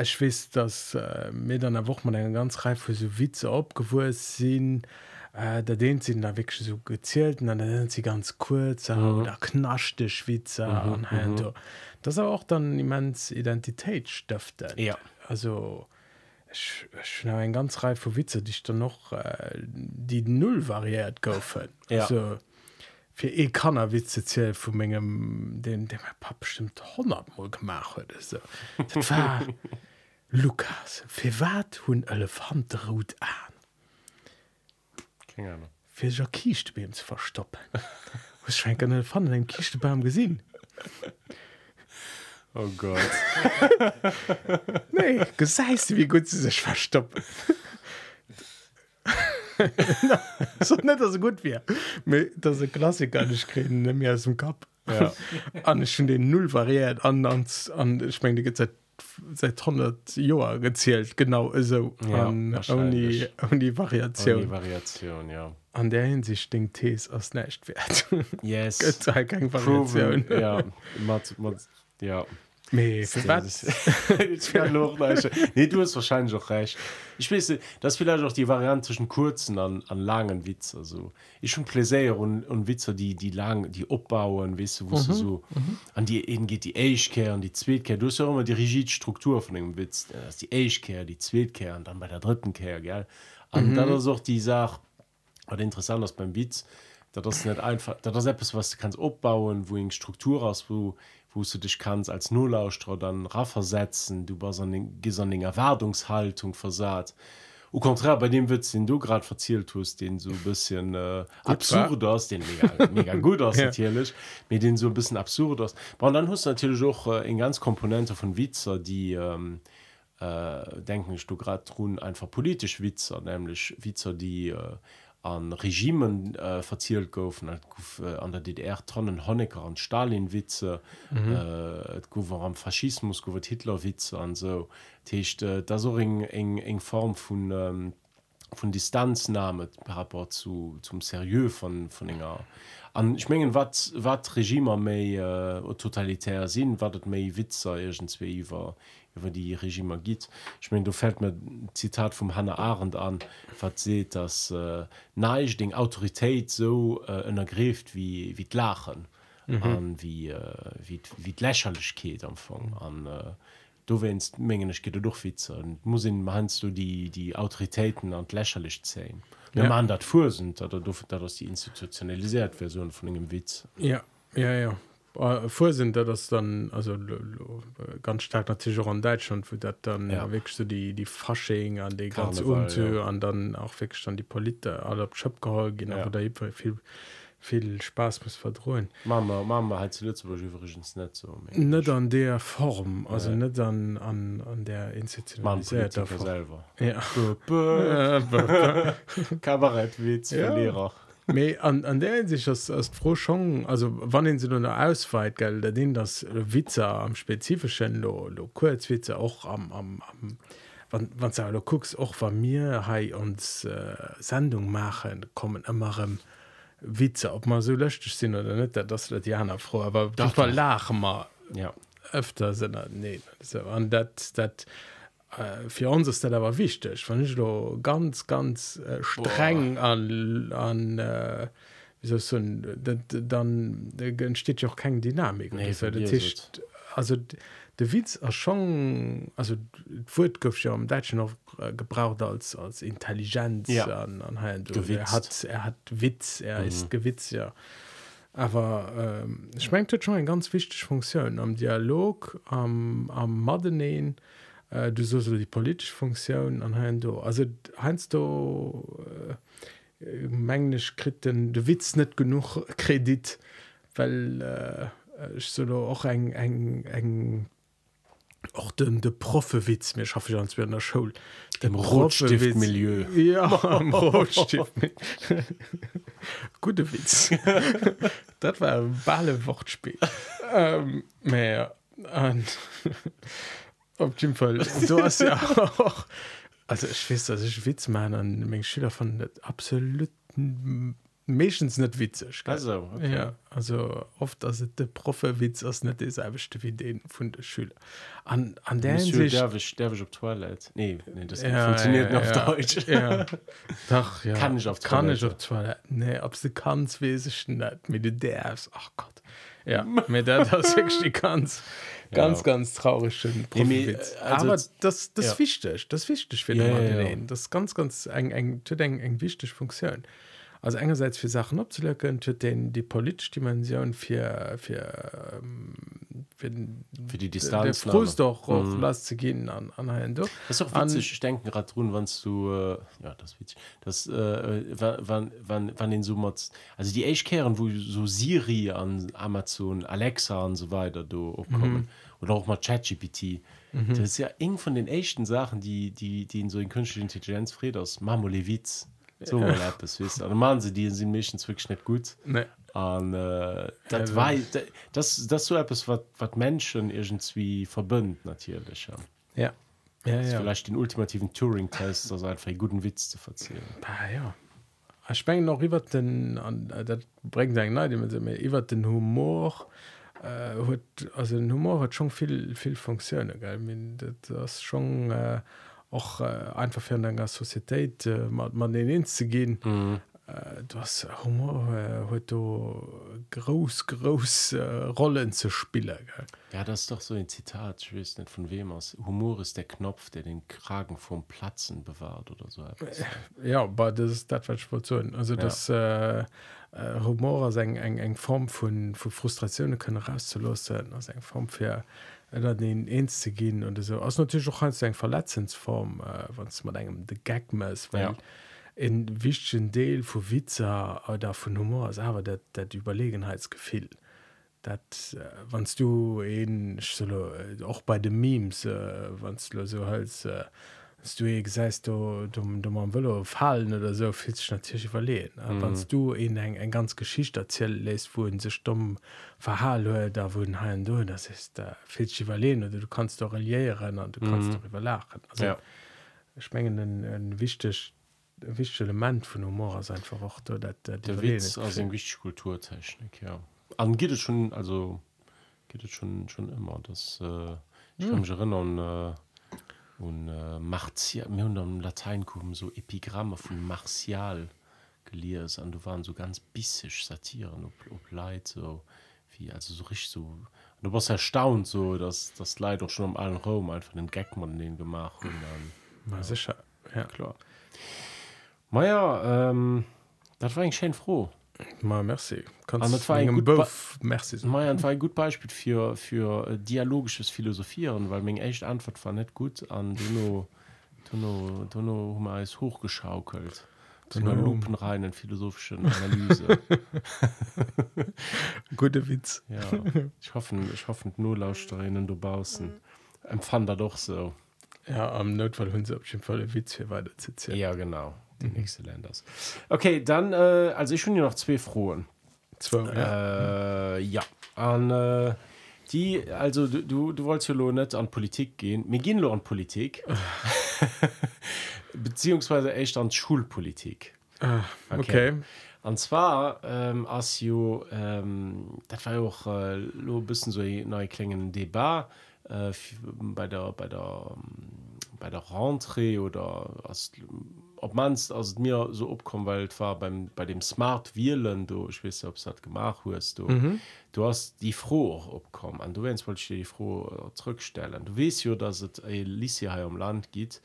ich weiß, dass äh, mir dann eine Woche mal eine ganz Reihe für so Witze abgewurzt sind. Äh, da den sind da wirklich so gezählt und dann sind sie ganz kurz mhm. oder knaschte Schwitze mhm, und halt. Mhm. Das ist auch dann immens Identität stiftet. Ja. Also ich, ich habe eine ganz Reihe von Witze, die ich dann noch äh, die null variiert kaufen. Ja. Also, fir e kannner Witze ziel vu mengegem den dem er pap bestimmt 100 mal gemacht huet so. War Lukas. Fir wat hunn elefant elefantrot an? Fir ja kiichtbeem ze verstoppen. Schränk an elefant en kiichtebaum gesinn oh Gott. Nee geseist wie gut ze sech verstoppen. so gut wie dat se Klassiker kreden mir aus dem Kap an schon den null variiert. An an schmeng die seit seit 100 Joer gezielt genau so ja, an, die, die Variation. Die Variation ja. An der hinsicht den Tees aus nächt wert. Yes. ja. mat, mat, ja nee, du hast wahrscheinlich auch recht ich weiß das vielleicht auch die variantischen kurzen an, an langen Witze so ich schon plaisir und, und Witze die die lang die abbauen weißt du, wo mhm. du so mhm. an die eben geht die Eichkehr und die Zweitkehr du hast ja immer die Rigidstruktur von dem Witz das die Eichkehr die Zweitkehr und dann bei der dritten Kehr gell und mhm. dann ist auch die Sache was interessant ist beim Witz das nicht einfach das ist etwas was du kannst abbauen wo Struktur aus wo wo du dich kannst als Nullaustra dann raffersetzen du bei so Erwartungshaltung versagt. Au contraire bei dem Witz den du gerade verzählt hast den so ein bisschen äh, absurd aus den mega, mega gut aus ja. natürlich mit den so ein bisschen absurd aus. Und dann hast du natürlich auch äh, in ganz Komponente von Witzer die ähm, äh, denken ich du gerade tun einfach politisch Witzer nämlich Witzer die äh, an Regimen äh, verzielt goufen. Gouf äh, an der DDR tonnen Honecker an Stalinwitze mhm. äh, go am Faschismus gowet Hitlerwitze an so. Techt äh, da so eng eng eng Form vun ähm, von Distanznahme rapport zu zum serieux von von enger. An ich schmengen wat wat Regimer méi äh, totalitär sinn watt méi Witzer egentzwe iwwer über die Regime gibt ich meine du fällt mir Zitat vom Hannah Arendt an verzählt dass äh, neich den Autorität so äh, ergrift wie wie lachen mhm. an wie äh, wie wie lächerlich geht anfang an äh, du wennst mengen ich geht doch Witze muss meinst du die die Autoritäten an lächerlich zählen? Wenn ja. man dat vor sind oder du das die institutionalisiert Version von dem Witz. Ja ja ja Äh, vorsinn dat das dann also ganz stark natürlich an Deutschland wo dat dann ja. wegst du die die fasching an die ganz um ja. an dann auch weg dann die Poli alle gehol ja. da viel viel spaß muss verdrohen Mama Mama hat übrigens net so net an der Form also ja. net dann an an der institution selber ja. Kabarett wie ja. Lehrer Me an, an der sich das froh schon also wann sie nur ausweit gel der den das Witzer am spezifischen lo, lo kurzwitze auch am, am, am wann wann du guckst auch von mir hai uns äh, Sendung machen kommen immer im Witze ob man so löscht sind oder nicht das Diana froh aber das war lach mal ja. öfter sind nee so, und dat dat äh, für uns ist das aber wichtig wenn ich so ganz ganz äh, streng Boah. an an äh, so dann entsteht ja auch keine Dynamik nee, so, Tisch, also der Witz er schon also wurde ja am Deutschen noch äh, gebraucht als als Intelligenz ja. an, an, an, er hat er hat Witz er mhm. ist gewitz ja aber ähm, schmet schon ein ganz wichtig Funktion am Dialog am, am Madeneen äh, du so die politische Funktion an hein do also heinst du äh, mengglisch kriten du witz net genug Kredit weil äh, ich so auch eng eng eng auch den de Profewitz mir schaffe ich ans der Schul dem Rotstiftmilieu. Ja, Rotstift gute Witz. Dat war balle Wortspiel ähm, mehr an Auf jeden Fall. Du hast ja auch. Also, ich weiß, dass ich Witz meine an meinen Schüler von absoluten meistens nicht witzig. Gell? Also, okay. Ja, also oft, also der Profi-Witz ist nicht dieselbe wie den von der Schüler. An, an der Hinsicht. Darf ich, darf ich auf Toilette? Nee, nee das ja, funktioniert ja, nicht ja, auf Deutsch. Ja. Doch, ja. Kann ich auf Toilette? Kann ich auf Toilette? Nee, ob sie kannst, weiß ich nicht. Mit du darfst. Ach Gott. Ja, mit der, das wirklich kannst ganz ja. ganz traurig äh, aber das das ja. wichtig das wichtig für ja, ja, ja. das ganz ganz eng eng eng eng wichtig funktion also einerseits für Sachen abzulöcken den die politische Dimension für für, ähm, für, für die Distanz doch mhm. las zu gehen an, an, an ich denken gerade tun wann du äh, ja das witzig das äh, wann wann wann den so also die Eichkehren wo so Siri an Amazon Alexa und so weiter du kommen mhm. Oder auch mal ChatGPT mhm. das ist ja eng von den echten Sachen die die die in so in künstliche Intelligenz Freders Mamolewitz so ja. das man sie die sind mich wirklich nicht gut. Nee. Und, äh, das, ja, war, das das so etwas was was Menschen irgendwie verbündet natürlich ja. Ja, ja, ja. vielleicht den ultimativen Turing Test also einfach einen guten Witz zu erzählen ah, ja. Ich spengen noch über den an das bringt über den Humor äh, hat, also Humor hat schon viel viel Funktionen das schon äh, auch äh, einfach für einer Societät äh, man den zu gehen mhm. äh, das Humor äh, heute groß groß äh, Rollen zu spielen gell? ja das ist doch so ein Zitat ich weiß nicht von wem aus Humor ist der Knopf der den Kragen vom Platzen bewahrt oder so etwas. ja aber das ist das was ich wollte sagen also ja. das äh, Humorer eng eng eng Form vun vu Frustrationune kënne rauszulossen ass eng Form fir dat den eens ze ginn und eso ass natürlich auch ganz eng Verletzensform äh, wanns man engem de Gagmes ja. en wichten Deel vu Witzer oder vun Humor ass awer dat dat Überlegenheitsgefehl dat wannst du en solo auch bei de Memes äh, wannst du so als äh, du sest du du du man will fallen oder so fi natürlich verlehen mhm. wannst du in eng eng ganz geschichte erzähl lässt wo se stumm verhall da wo ha du das ist äh, fi verlehen oder du kannst doch reliieren und du kannst mhm. darüber lachen also ja. schmengen ein, ein wichtig wichtig element von humor ist einfach auch da, dat, dat der Witz, also wichtig kulturtechnik ja an geht es schon also geht es schon schon immer das äh, ich mhm. kann mich erinnern äh, und äh, martial mir und am latein kommen so epigramme von martial geliers an du waren so ganz bissisch satieren ob, ob leid so wie also so richtig so du warst erstaunt so dass das leid doch schon am allen raum einfach den gackmann den gemacht und dann ja. sicher ja. Klar. Meja ähm, das war ich schön froh Ma merci. War gut Beispiel für für äh, dialogisches Philosophieren, weil még echt Antwort war net gut an Donno Donno Donno ist hochgeschaukelt. Lupen reinen philosophischen Analyse. Gute Witz. Ja, ich hoffe ich hoffe nur Lauschterinnen du bausen empfand er doch so. Ja am Notfall hun Fall Witz für weiter ja genau die mhm. nächste Länders okay dann äh, also ich schon hier noch zwei frohen zwei, ja, äh, ja. An, äh, die also du, du, du wolltest ja nicht an Politik gehen mir gehen nur an Politik beziehungsweise echt an Schulpolitik ah, okay, okay. und zwar ähm, as you ähm, das war ja auch äh, ein bisschen so neue klingen Debar äh, bei der bei der bei der Rentree oder als ob manst aus mir so opkommen weil war beim bei dem smart wählen du ich weiß ob es hat gemacht hast du. Mhm. du hast die froh opkommen. An du wennst wollte die froh äh, zurückstellen. Du weißt ja dass es Li hier am land geht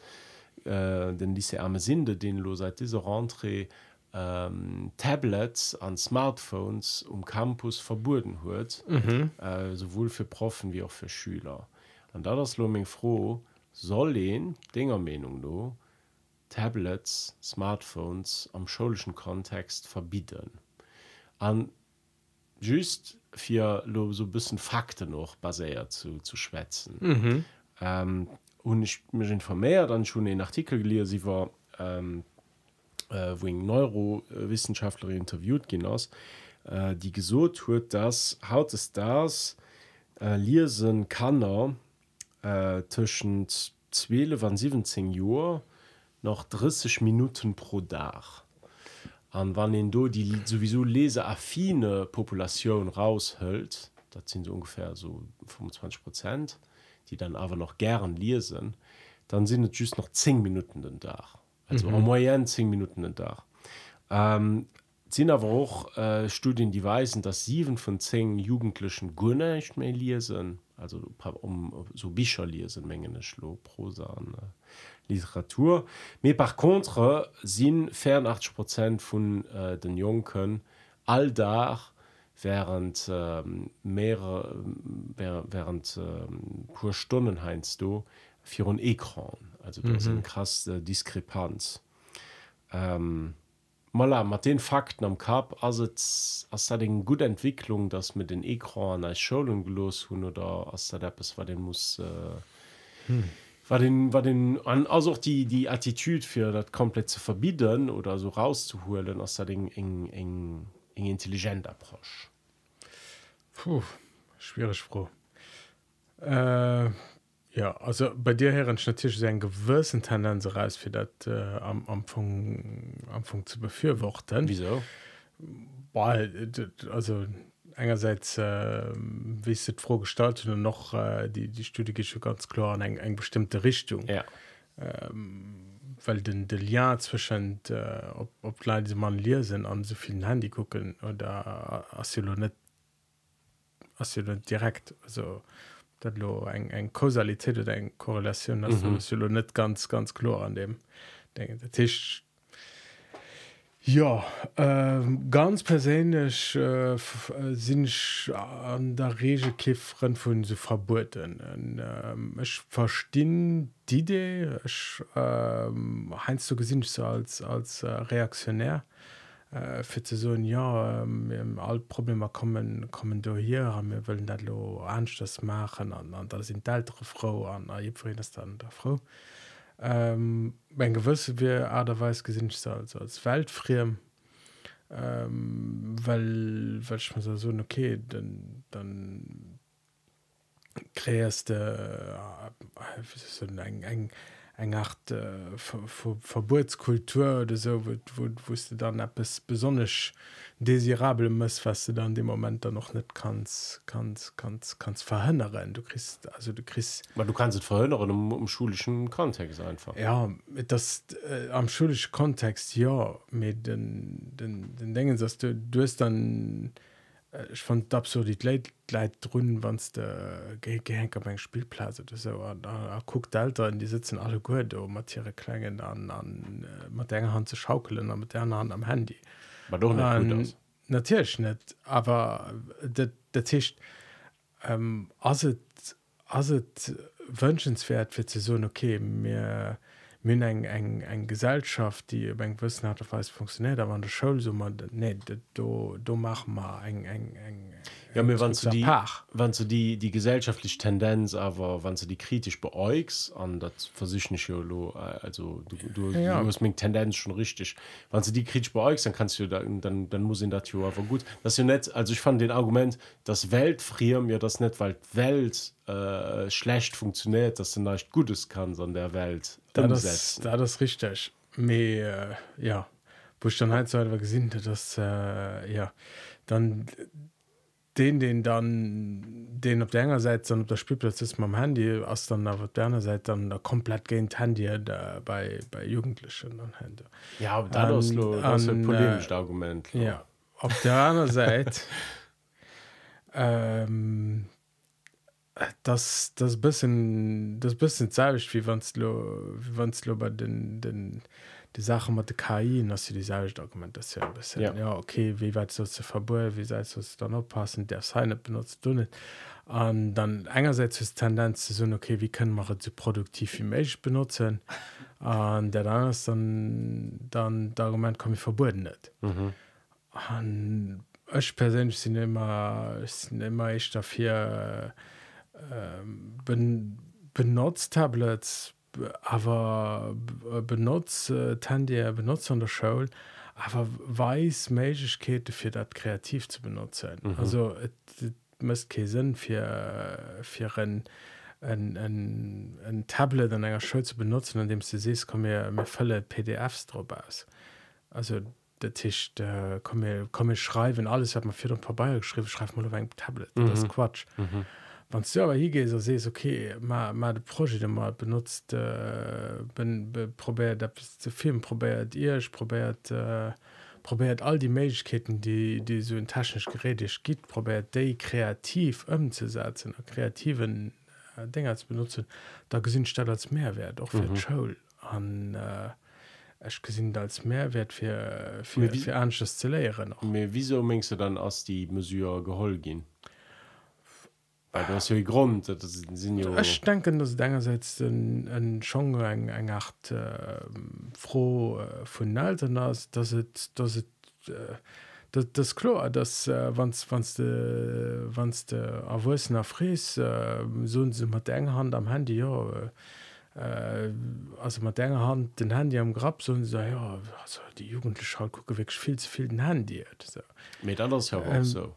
äh, denn diese arme sinde den los seit dieser rentrée ähm, tablets an smartphones um campus verboten hört mhm. äh, sowohl für profen wie auch für schüler. An da das looming froh soll den dinger meinung du Tablets, Smartphones am schulischen Kontext verbieten. An just für so ein bisschen Fakten noch basiert zu, zu schwätzen. Mhm. Ähm, und ich mich informiert dann schon den Artikel gelesen, sie war ähm, äh, wo ein Neurowissenschaftlerin interviewt genoss, äh, die gesucht wird, dass haut es das äh, lesen kann er äh, zwischen 12 und 17 Uhr, noch 30 Minuten pro Dach. An wann en do die sowieso leseaffine Population raushöllt, dat sind so ungefähr so 25 Prozent, die dann aber noch gern lesen, dann sind es just noch 10 Minuten den Dach. Also mhm. moyen 10 Minuten den Dach. Ähm, sind aber auch äh, Studien, die weisen, dass sieben von zehn Jugendlichen Gunne nicht mehr lesen, also um so Bücher lesen, Mengen Prosa. Und, äh, Literatur. Me par contre sinn 84 Prozent vun äh, den Jonken all da während äh, mehrere während äh, pur Stunden heinst du für un Ekran also mhm. krass äh, Diskrepanz. Ähm, Mal mat den Fakten am Kap as as dat eng gut Entwicklung, dats mit den Ekran als Schulung gelos hun oder as der App war den muss äh, hm. war den war den an also auch die die attitude für das komplett zu verbieten oder so rauszuholen aus der eng eng eng intelligent approche Puh, schwierig froh äh, ja also bei dir her natürlich ein gewissen tendenz raus für das äh, am anfang anfang zu befürworten. Wieso? Weil also einerseits äh, wie es vorgestaltet und noch äh, die die Studie geht schon ganz klar an eine bestimmte Richtung. Ja. ähm, weil den de Jahr zwischen äh, ob, ob Leute man leer sind an so vielen Handy gucken oder äh, nicht, nicht direkt also dat lo eng eng Kausalität oder eng Korrelation mhm. net ganz ganz klar an dem denke, der Tisch ja äh, ganz persönlich äh, sind an der rege Kifferen von so verboten Und, äh, ich verstehen die idee ich, äh, heinz du so gesinn so als als äh, reaktionär äh, äh, fir ze so ja ähm, all Probleme kommen kommen do hier mir wëllen dat lo anschtes machen an an da sind d'ltre Frau an a jerénest an der Frau. Ähm, wenn gewësse wir aderweis gesinn als als Weltfriem ähm, weil welch man so okay dann dann kreerste äh, eng eng eng art äh, Ver Ver Verbotskultur oder so wo, wo, wusste dann es besonders desirabel muss was du dann dem moment dann noch nicht kannst kannst kannst kannst verhindern du christ also du christ weil du kannst es verhindern im, im schulischen kontext einfach. Ja das äh, am schulischen kontext ja mit den den den dingen dass du du hast dann ich fand absolut leid run wann derhenker beim Spielplaze guckt alter in die sitzen alle gut Mattiere klengen an an mat enger Hand zu schaukeln an mit der Hand am Handy. Natürlich net aber der Tisch ähm, as as wünschenswert für ze so okay mir Min eng eng eng Gesellschaft, die eng wëssen hat falls funktioniert, aber an der Schul so ne do mach ma eng eng eng ja, mir wann du die wann du die die gesellschaftliche Tendenz aber wann du die kritisch beäugst an dat versich also du, du, ja. du hast mir Tendenz schon richtig. Wann du die kritisch beäugst dann kannst du da, dann dann muss in der Tür aber gut. Das ja net also ich fand den Argument das Welt frier mir das net weil Welt äh, schlecht funktioniert dass du nicht gutes kann an der Welt da das, da das richtig. Mehr äh, ja. Wo ich dann halt so gesinn dass äh, ja dann den den dann den auf der enger Seite dann auf der Spielplatz ist am Handy aus dann auf der Seite dann da komplett gehen Handy da bei bei Jugendlichen dann Handy. Ja da das das an, äh, Argument lo. ja. Auf der anderen Seite ähm, das das bisschen das bisschen zeigt wie wann wie wann bei den den die Sache mit der KI dass sie dieselbe Dokumentation ein bisschen ja. ja okay wie weit so zu verbunden wie seid du dann oppassen der seine benutzt du nicht und dann einerseits ist Tendenz zu sagen okay wie können wir so produktiv wie möglich benutzen und der dann ist dann dann das Argument komme ich verbunden nicht mhm. und ich persönlich sind immer sind immer ich dafür ähm, ben, benutzt Tablets aber benutzt äh, Tandy benutzt an der Show aber weiß Mäkete für das kreativ zu benutzen. Mhm. also muss sinn für für ein, ein, ein, ein Tablet an einer Show zu benutzen an dem du siehst kommen mir mir volle PDFs drauf aus. Also der Tisch der komme komme schreiben alles hat man für vorbei geschrieben schreibt mal ein Tablet. Mhm. das Quatsch. Mhm wann Server hige so sees okay ma, ma de projet mal benutzt äh, ben, be, probiert ze film probiert ihrch probiert äh, probiert all die Mechketen die die so in taschensch geredig gibt probiert de kreativ ëmzusetzen kreativen äh, Dinger zu benutzen da gesinn statt als Mehrwert auch für mhm. Joel an äh, Ech gesinn als Mehrwert fir fir anches ze léieren. Me wieso mengst du dann ass die Mesur geholl ginn? ja Grund Ech denken dats engerseits en Genre eng eng art äh, froh äh, vun Alter ass dat et dat das klo das wanns wanns de wanns de awussener fries äh, so se mat eng hand am handy ja äh, also mat enger hand den handy am grab so so ja also die jugendliche halt weg viel zu viel den handy so. mit anders herum ähm, so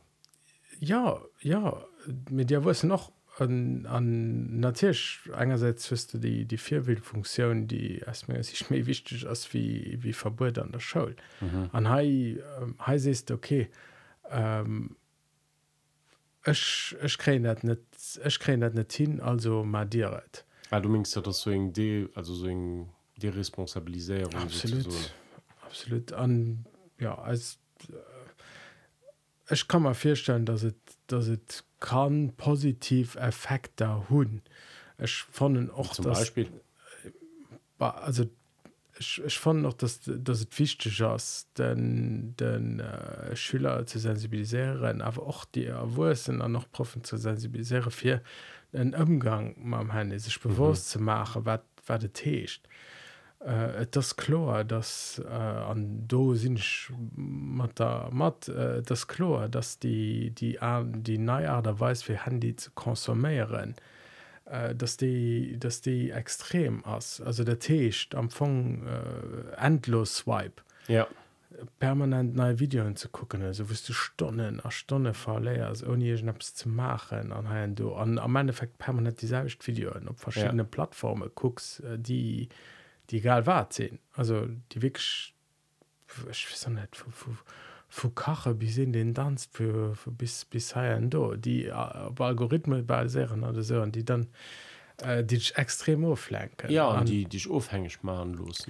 ja ja mit dir wo noch an, an natürlich einerseits du die die vierwildfunktion die erstmal sich mir wichtig als wie wie verbot an der Schul mhm. an he he ist okay ähm, ich, ich net net ich kre net net hin also mal direkt ah, du meinst ja, so die also so die responsabilisierung absolut. absolut. An ja als ich kann mir feststellen dass es dass es kann positiv effekte hun ich fand auch zum das, Beispiel? Also ich, ich fand noch dass das wichtig ist den den äh, Schüler zu sensibilisieren aber auch die sind dann noch Profen zu sensibilisieren für den Umgang am Handy sich bewusst mhm. zu machen was das heißt äh, das klar dass äh, an do sind mat mat äh, das klar dass die die die, die neue der weiß wie Handy zu konsumieren äh, dass die dass die extrem ass also der Techt am Fong äh, endlos swipe. Ja. Permanent neue Videoen zu gucken also wirst du Stunden a Stunde verleiers ohne schnaps zu machen. An du an am Endeffekt permanent dieselbe Videoen. Op verschiedene ja. Plattformen gucks äh, die die egal war sehen also die wirklich nicht vu kache bis in den dans für, für bis bis do die äh, algorithme bei serien oder so die dann äh, dich extrem auflenken ja und die dich aufhängig machen los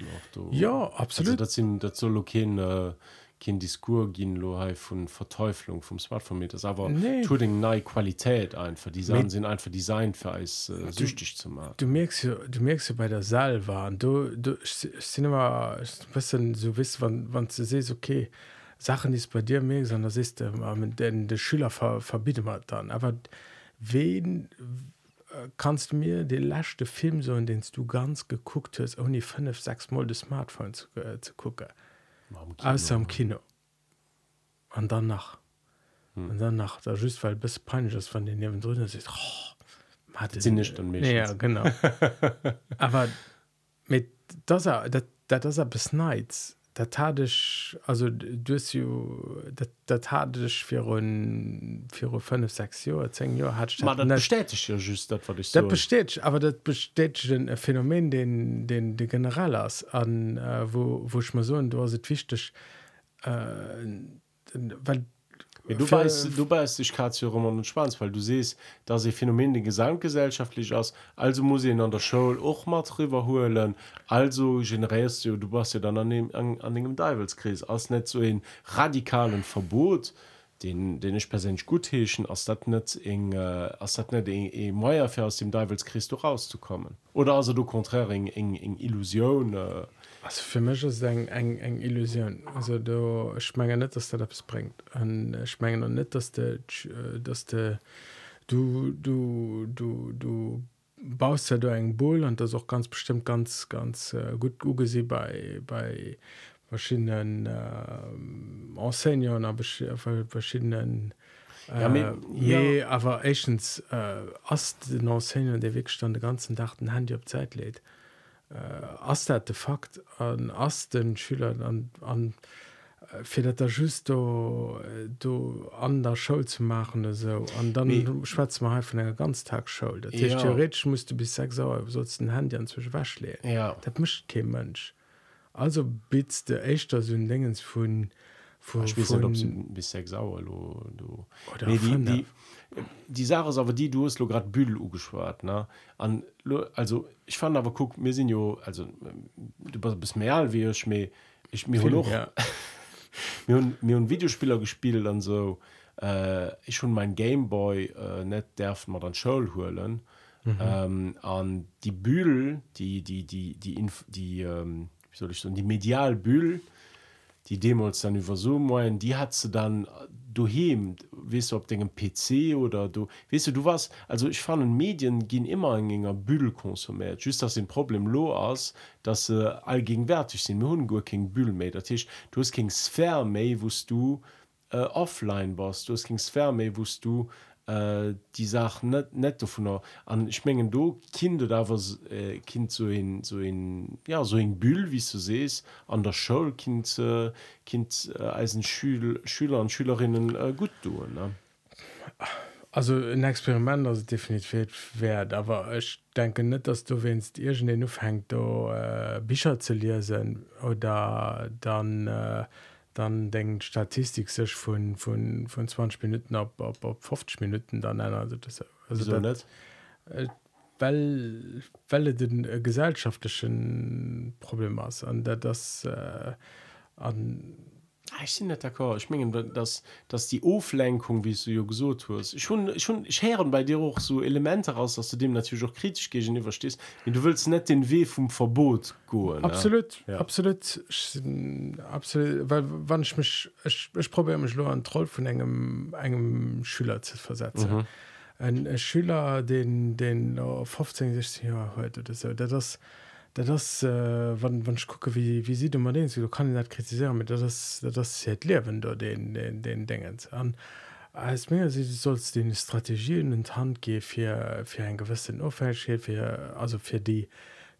ja absolut. also, das sind das soll okay äh, kein Diskur gin lo von Verteuflung vom Smartphone mit das aber nee. nei Qualität einfach. Die Sachen sind einfach Design für als äh, süchtig zu machen. du merkst ja, du merkst ja bei der waren du du sind immer bisschen so wis wann wann du siehst okay Sachen ist bei dir mehr sondern das ist ähm, denn der Schüler ver, verbietet man dann. Aber wen äh, kannst du mir den letzte Film so den du ganz geguckt hast ohne fünf sechs Mal das Smartphone zu, äh, zu gucken aus am Kino an dann nach. Hm. dann nach da just weil bis peinliches von den neben drin ist oh, sind nicht ja, genau. Aber mit das er das, das er bis nights der tat ich also du der tat ich für ein, für fünf sechs Jahre zehn Jahre hat bestätigt ja just das was ich so das bestätigt aber das bestätigt ein Phänomen den den der general ist an äh, wo wo ich mal so und du hast wichtig äh, weil Ja, du weißt du weißt ich Roman und Schwanz weil du siehst da sie Phänomen gesamtgesellschaftlich aus. Also muss ich an der Show auch mal drüber holen. Also generierst du du warst ja dann an dem an, an dem Devilskris als nicht so ein radikalen Verbot den den ich persönlich gut heschen als das nicht in äh, als das nicht in, in Meier für aus dem Devilskris rauszukommen. Oder also du konträr in, in, in Illusion äh, also für mich ist eng eng eng illusion. Also du schmenge net dass der das bringt. An schmengen und net dass der dass der du du du du baust ja du eng bull und das auch ganz bestimmt ganz ganz äh, gut sie bei bei verschiedenen äh, enseignern aber verschiedenen Ja, äh, ja. aber erstens, äh, as den Enseignant der Wegstand den ganzen Dach den Handy op Zeit lädt. äh, ass dat de Fakt an ass den Schüler an, an äh, fir dat der just do, do an der Schul zu machen so. An dann schwarz mal vun enger ganz Tag Schul ja. theoretisch musst du bis sechs Sauer so den Handy an zwischen wasch le ja. Dat mischt ke Mënsch also bit de echtter so dingens vun bis sechs Sauer du nee, die, die, die Sache ist aber die du hast gerade Büdel ugeschwart ne an also ich fand aber guck mir sind jo also du bist mehr wie ich mir ich mir noch ja. mir, mir ein Videospieler gespielt dann so äh, ich schon mein Gameboy äh, net darf man dann Show holen mhm. ähm, an die Büdel die die die die die, die ähm, wie soll ich so die medialbühl die Demos dann über so meinen die hat sie dann du hem weißt du ob den PC oder du weißt du du was also ich fand Medien gehen immer in enger Büdel konsumiert. Just das ein Problem lo aus dass sie äh, allgegenwärtig sind. Hun Büdel Tisch du hast King Sphäre wost du äh, offline warst. Du hast King Sphäre wost du äh, die Sache net net davon an schmengen du Kinder da was äh, Kind so in so in ja so in Bühl wie du sest an der Schul Kind äh, Kind äh, als Schül Schüler und Schülerinnen äh, gut tun ne? Also ein Experiment das definitiv wert aber ich denke nicht dass du wennst ir den aufhängt äh, Bücher zu lesen oder dann äh, dann denkt Statistik sech von, von, von 20 Minuten ab, ab, ab 50 Minuten dann also das, also so das, äh, weil, weil den äh, gesellschaftlichen Problem an der das äh, an Ah, ich nicht d'accord. Ich mein, dass dass die Auflenkung wie du so tust schon schon ich hören bei dir auch so Elemente raus dass du dem natürlich auch kritisch gegenüber stehst wie du willst nicht den weh vom Verbot gehen absolut ja. absolut. Absolut weil wann ich mich ich, ich probiere mich nur einen Troll von einem einem Schüler zu versetzen. Mhm. ein Schüler den den 15 16 Jahre heute das das da das äh, wann wann ich gucke wie wie sieht man den? Du kann nicht kritisieren mit. Das das leben du den den den dingen an als mir sie sollst den strategien in hand ge für für ein gewissen umfeld für also für die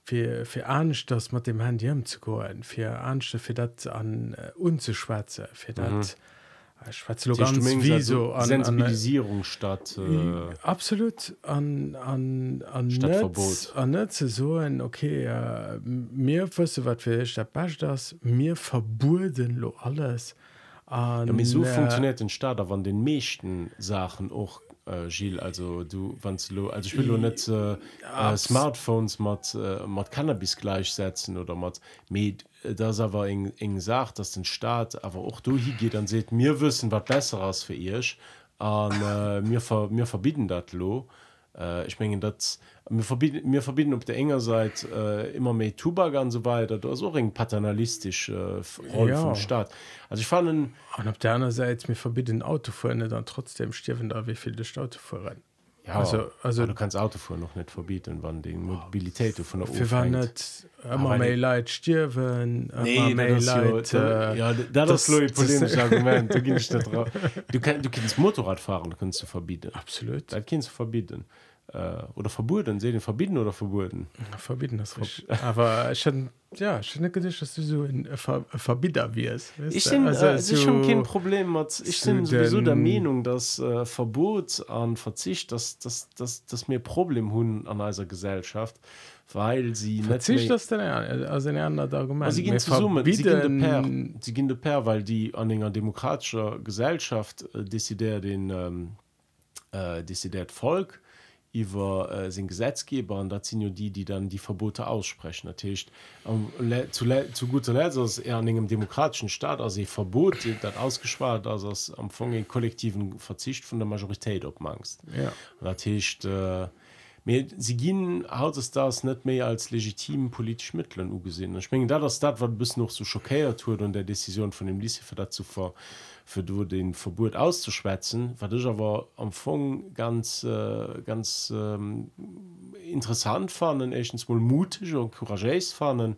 für für ernst das mit dem handy zu go für ernst für dat an äh, unzuschwärze für dat mhm so an, Sensibilisierung an, statt äh, absolut. An an an Stadtverbot an so ein, okay äh, mir äh, wat das mir verbuden lo alles an, ja, so äh, funktioniert den Staat an den mechten Sachen auch äh, Gilles, also du wann also ich will nur net äh, äh, smartphones mat äh, mat cannabis gleichsetzen oder mat med das aber eng eng sagt dass den staat aber auch du hier geht dann seht mir wissen wat besser als für ihr an äh, mir ver, mir verbieten dat lo. Äh, ich mengen dat mir verbieten mir verbieten op der enger Seite äh, immer méi Tubag an so weiter. Da so eng paternalistisch äh, ja. staat. Also ich fand an op der anderen Seite mir verbieten Auto vor dann trotzdem stirven da wie viel de Auto vorrennen ja, also also du kannst Autofuhr noch nicht verbieten wann die Mobilität von der nicht immer mehr Leid stirven nee, das äh, ja, das, das, das polemisches Argument du, du, kann, du kannst Motorrad fahren kannst du verbieten. Absolut. Da kannst du verbieten oder verboten se den verbieten oder verboten verbieten das Ver aber ich hatte, ja gedacht, dass du so ein Ver verbieter wie es ich sind, also, äh, so schon kein problem hat ich bin sowieso der meinung dass äh, verbot an verzicht dass das das das mir problem hun an einer gesellschaft weil sie verzicht das denn also ein anderes argument. Sie gehen zusammen sie gehen per, sie gehen per weil die an einer demokratischer gesellschaft äh, desidär den ähm, äh, desidert volk über äh, sind Gesetzgeber und da sind ja die die dann die Verbote aussprechen. Natürlich um, zu, zu guter Letzt eher an einem demokratischen Staat also Verbot das ausgespart also das am Anfang kollektiven Verzicht von der Majorität obmangst ja. Natürlich äh, sie gehen haut es das nicht mehr als legitim politisch Mittel gesehen ich meine, da das Stadt war bis noch so schockiert wurde und der Decision von dem Lise dazu vor für du den Verbot auszuschwätzen war ich aber am Anfang ganz äh, ganz ähm, interessant fanden echt mal mutig und courageous fanden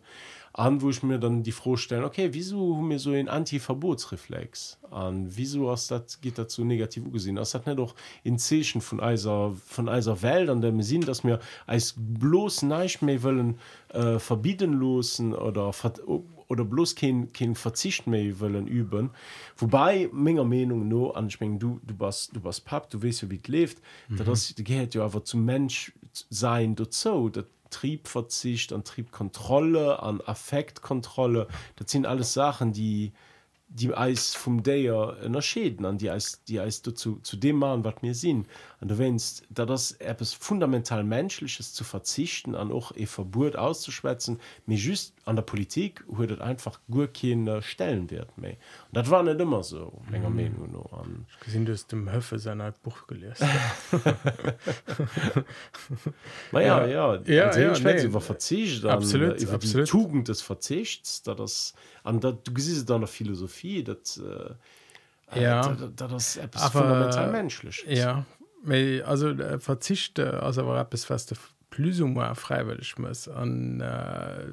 an wo ich mir dann die froh stellen okay wieso mir so ein antiverbotsreflex? An wieso hast das geht dazu negativ gesehen? Das hat nicht doch in Zeschen von eiser von Welt an der mir sehen dass mir als bloß nicht mehr wollen äh, verbieten losen oder oder bloß kein, kein verzicht mehr wollen üben wobei Menge Meinung nur anschwingen du du warst du warst pap du weißt ja wie lebt mhm. das gehört ja aber zum Mensch sein dazu das Triebverzicht an Triebkontrolle an Affektkontrolle das sind alles Sachen die die Eis vom Dayer erschäden an die Eis die Eis dazu zu dem machen was mir sinn an du wennst da das etwas fundamental menschliches zu verzichten an auch e Verbot auszuschwätzen mir just an der Politik wurde einfach Gurkinder stellen wird me und das war nicht immer so mm. nur an gesehen du dem Höfe seiner Buch gelesen ja ja ja, ja, ja nee. über verzicht absolut, über absolut. Tugend des verzichts da das an du siehst dann der Philosophie dat äh, ja. da, da, das aber menschlich. ist. ja also äh, verzichte also war bis feste Plüsung war freiwillig muss. An äh,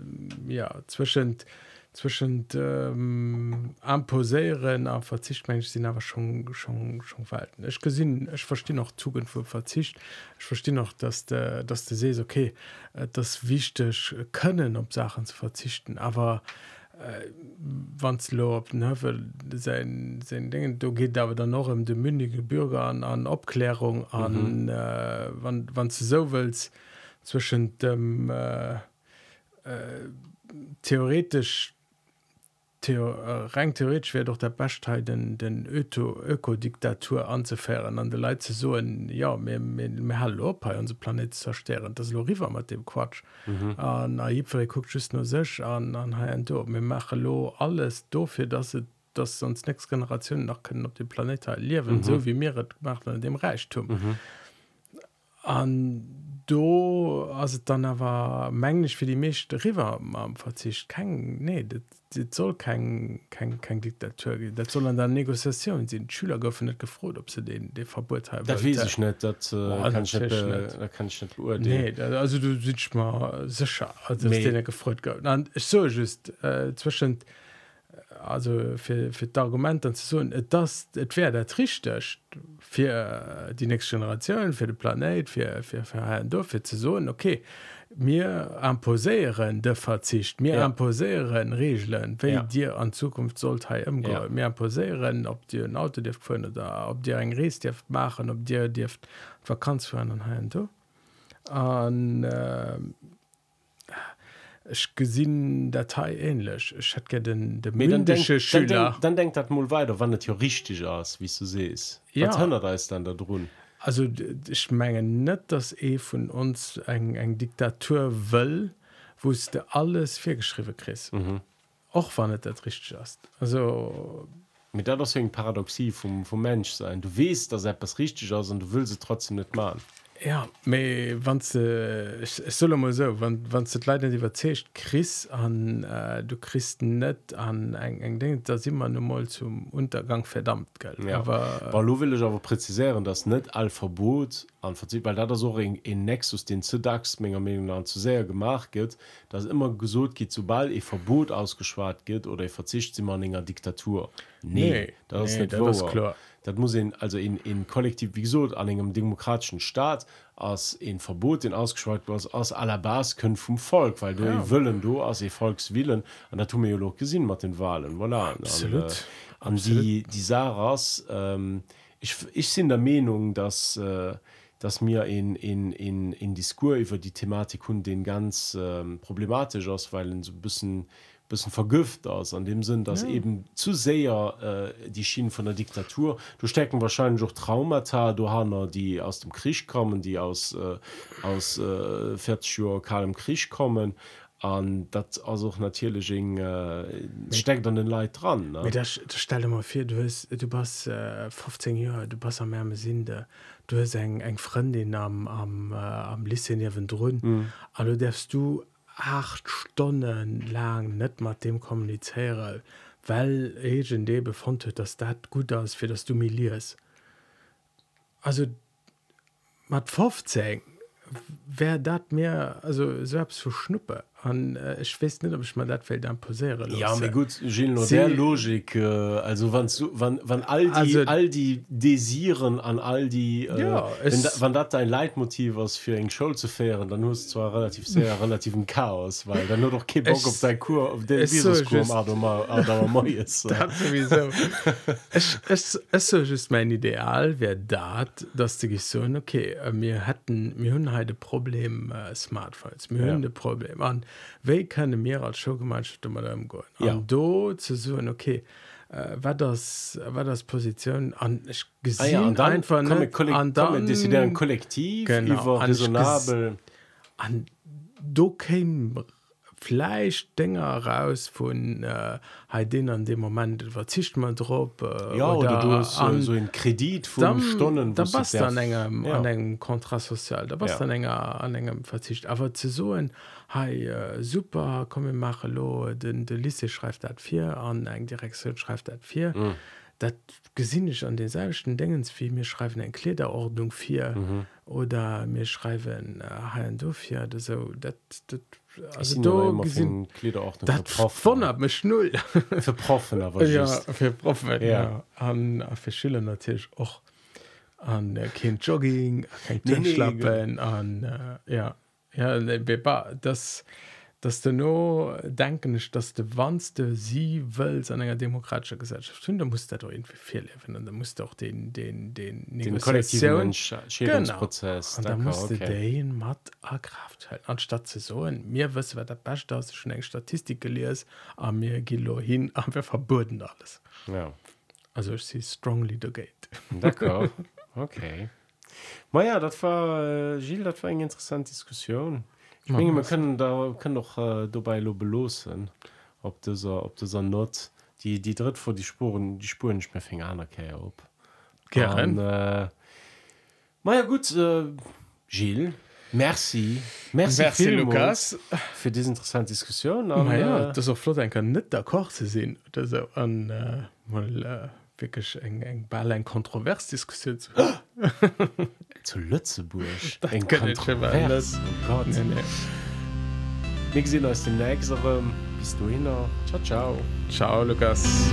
ja zwischen zwischen ähm, amposieren auf verzichtmensch sind aber schon schon schon verhalten. Ich gesehen ich verstehe noch zugend für verzicht. Ich verstehe noch dass der dass du sest okay äh, das wichtig können um sachen zu verzichten. Aber wanns lob sein dingen du geht aber dann noch um de mündige bürger an an abklärung an mhm. äh, wann wann du so willst zwischen dem äh, äh, theoretisch Theo, äh, rein theoretisch wäre doch der Bestteil den den Ökodiktatur anzufähren an de Lei so ein, ja Europa unser Planet zerstören das lo river mit dem Quatsch mhm. naiv guckt nur sech an an do mir mache lo alles dofir dass het dass sonst nächste Generation noch können auf dem Planet leben mhm. so wie Meere gemacht in dem Reichtum mhm. Do also dann aber mänglisch für die mechte river am verzicht kein nee das, das soll kein kein kein diktatur das soll an der negociation sind. Schüler goffen nicht gefroht ob sie den den verbot haben das weiß ich nicht das äh, kann ich nicht, da kann ich nicht nee, das, also du sitzt mal sicher also nee. den gefreut ich so just äh, zwischen also für, für Argument an so das wäre der tricht für die nächste Generation für den Planet für, für, für, für, für zu so okay mir imposieren der verzicht mir ja. imposieren Regeln wenn ja. dir an Zukunft sollte ja. mir imposieren ob dir ein Auto oder ob dir ein Ries machen ob dir dir verkanz für einen du an äh, ich gesinn Datei ähnlich. Ich hätte den de mündische Schüler dann, denk, dann denkt dat mal weiter wann ja richtig aus wie du sest ja. da ist dann da drin also ich menge net dass e von uns eng eng Diktatur will wusste alles viergeschrieben chris mhm. auch wann net richtig hast also mit der das paradoxie vom vom mensch sein. Du west dass etwas richtig aus und du willst sie trotzdem nicht machen Ja méi wann ze soll so wann wann ze leiden iwwer zecht kris an äh, du christen net an eng eng denkt da immer no mal zum untergang verdammt geld ja. aber äh, lo will ich aber präzisieren das net all verbot an verzieht weil da so in, in nexus den ménger meinung an zu sehr gemacht geht das immer gesot geht sobald e verbot ausgeschwart geht oder e verzicht man enger diktatur. Nee, nee das nee, ist klar dat muss ihn, also in, in kollektiv wieso an engem demokratischen Staat als in Verbot den ausgeschwalt was aus aller Bas können vom Volk weil du ja. willen du als Volkswillen an der Tomolog gesinn mat den Wahlen voilà. Absolut. An, äh, an die die Saras ähm, ich, ich sind der Meinung dass äh, dass mir in, in, in, in Diskur über die Thematik und den ganz ähm, problematisch aus weil so bisschen bisschen vergift aus an dem Sinn dass ja. eben zu sehr äh, die Schienen von der Diktatur du stecken wahrscheinlich auch Traumata du Hanna die aus dem Krieg kommen die aus äh, aus äh, 40 kalem Krieg kommen an dat also natürlich in, äh, steckt an den Lei dran das, das stelle mal vor du hast, du bist äh, 15 Jahre du pass am mehr Sinde du hast eng eng Freundin am am, äh, am Lissen drin mhm. also darfst du acht Stunden lang net mat dem kommuniziere, weil egent de befand huet, dass dat gut aus fir das du miliers. Also mat 15 wer dat mehr also selbst so schnuppe an äh, ich weiß nicht ob ich mal dat fällt dann posiere ja aber gut sehr logik äh, also wann wann wann all die also, all die desieren an all die äh, ja, wann dat dein leitmotiv was für eng show zu fähren dann muss zwar relativ sehr relativen chaos weil dann nur doch Bock es, auf dein kur auf den so es so ist mein ideal wer dat dass du so okay mir äh, hätten mir hun heide problem äh, smartphones mir ja. problem an mir als Showgemeinschaft go ja. do zu so okay äh, war das war das position an gesehen ah, ja, und dann einfach kollektiv, dann, kollektiv genau, raisonabel an do käme Fleisch Dinger raus von äh, den an dem Moment verzicht man drauf äh, ja, oder, oder du hast an, so ein Kredit von dann, Stunden da passt dann engem ja. an einem Kontrasozial da passt ja. dann enger an engem Verzicht aber zu so ein hey, äh, super komme mache lo. Den de Liste schreibt dat vier an eng Direktion schreibt dat vier. Mhm. dat gesinn ich an den selchten Dingens wie mir schreiben en Klederordnung vier mhm. oder mir schreiben äh, do vier. So dat, dat null. Verproffen an verschille natürlich auch an äh, kind jogging kein schlappen an äh, ja ja das dass du no denken ist dass du wannste sie will an einer demokratischer Gesellschaft und da muss doch irgendwie viel leben und da muss doch den den den, den Prozess da musste okay. den matt erkraft halten anstatt zu so mir was wer der beste aus schon eng Statistik gelesen aber mir kilo hin haben wir verboten alles. Ja. Also ich sie strongly the gate. Okay Maja dat war äh, Gilles, dat war eng interessant Diskussion. Ich denke, wir können da können doch äh, dabei lo belosen ob dieser ob dieser Not die die dritt vor die Spuren die Spuren nicht mehr fing an okay ob gern äh, na ja gut äh, Gilles Merci. Merci, Merci Lukas für diese interessante Diskussion. Aber, ja, äh, das auch flott ein kann nicht der Koch zu sehen. Das an äh, mal, äh, wirklich eng eng ball ein kontrovers Diskussion zu zu Lützeburg oh Gott. Nee, nee. wir sehen uns dem nächsten bis du hin ciao ciao. Ciao Lukas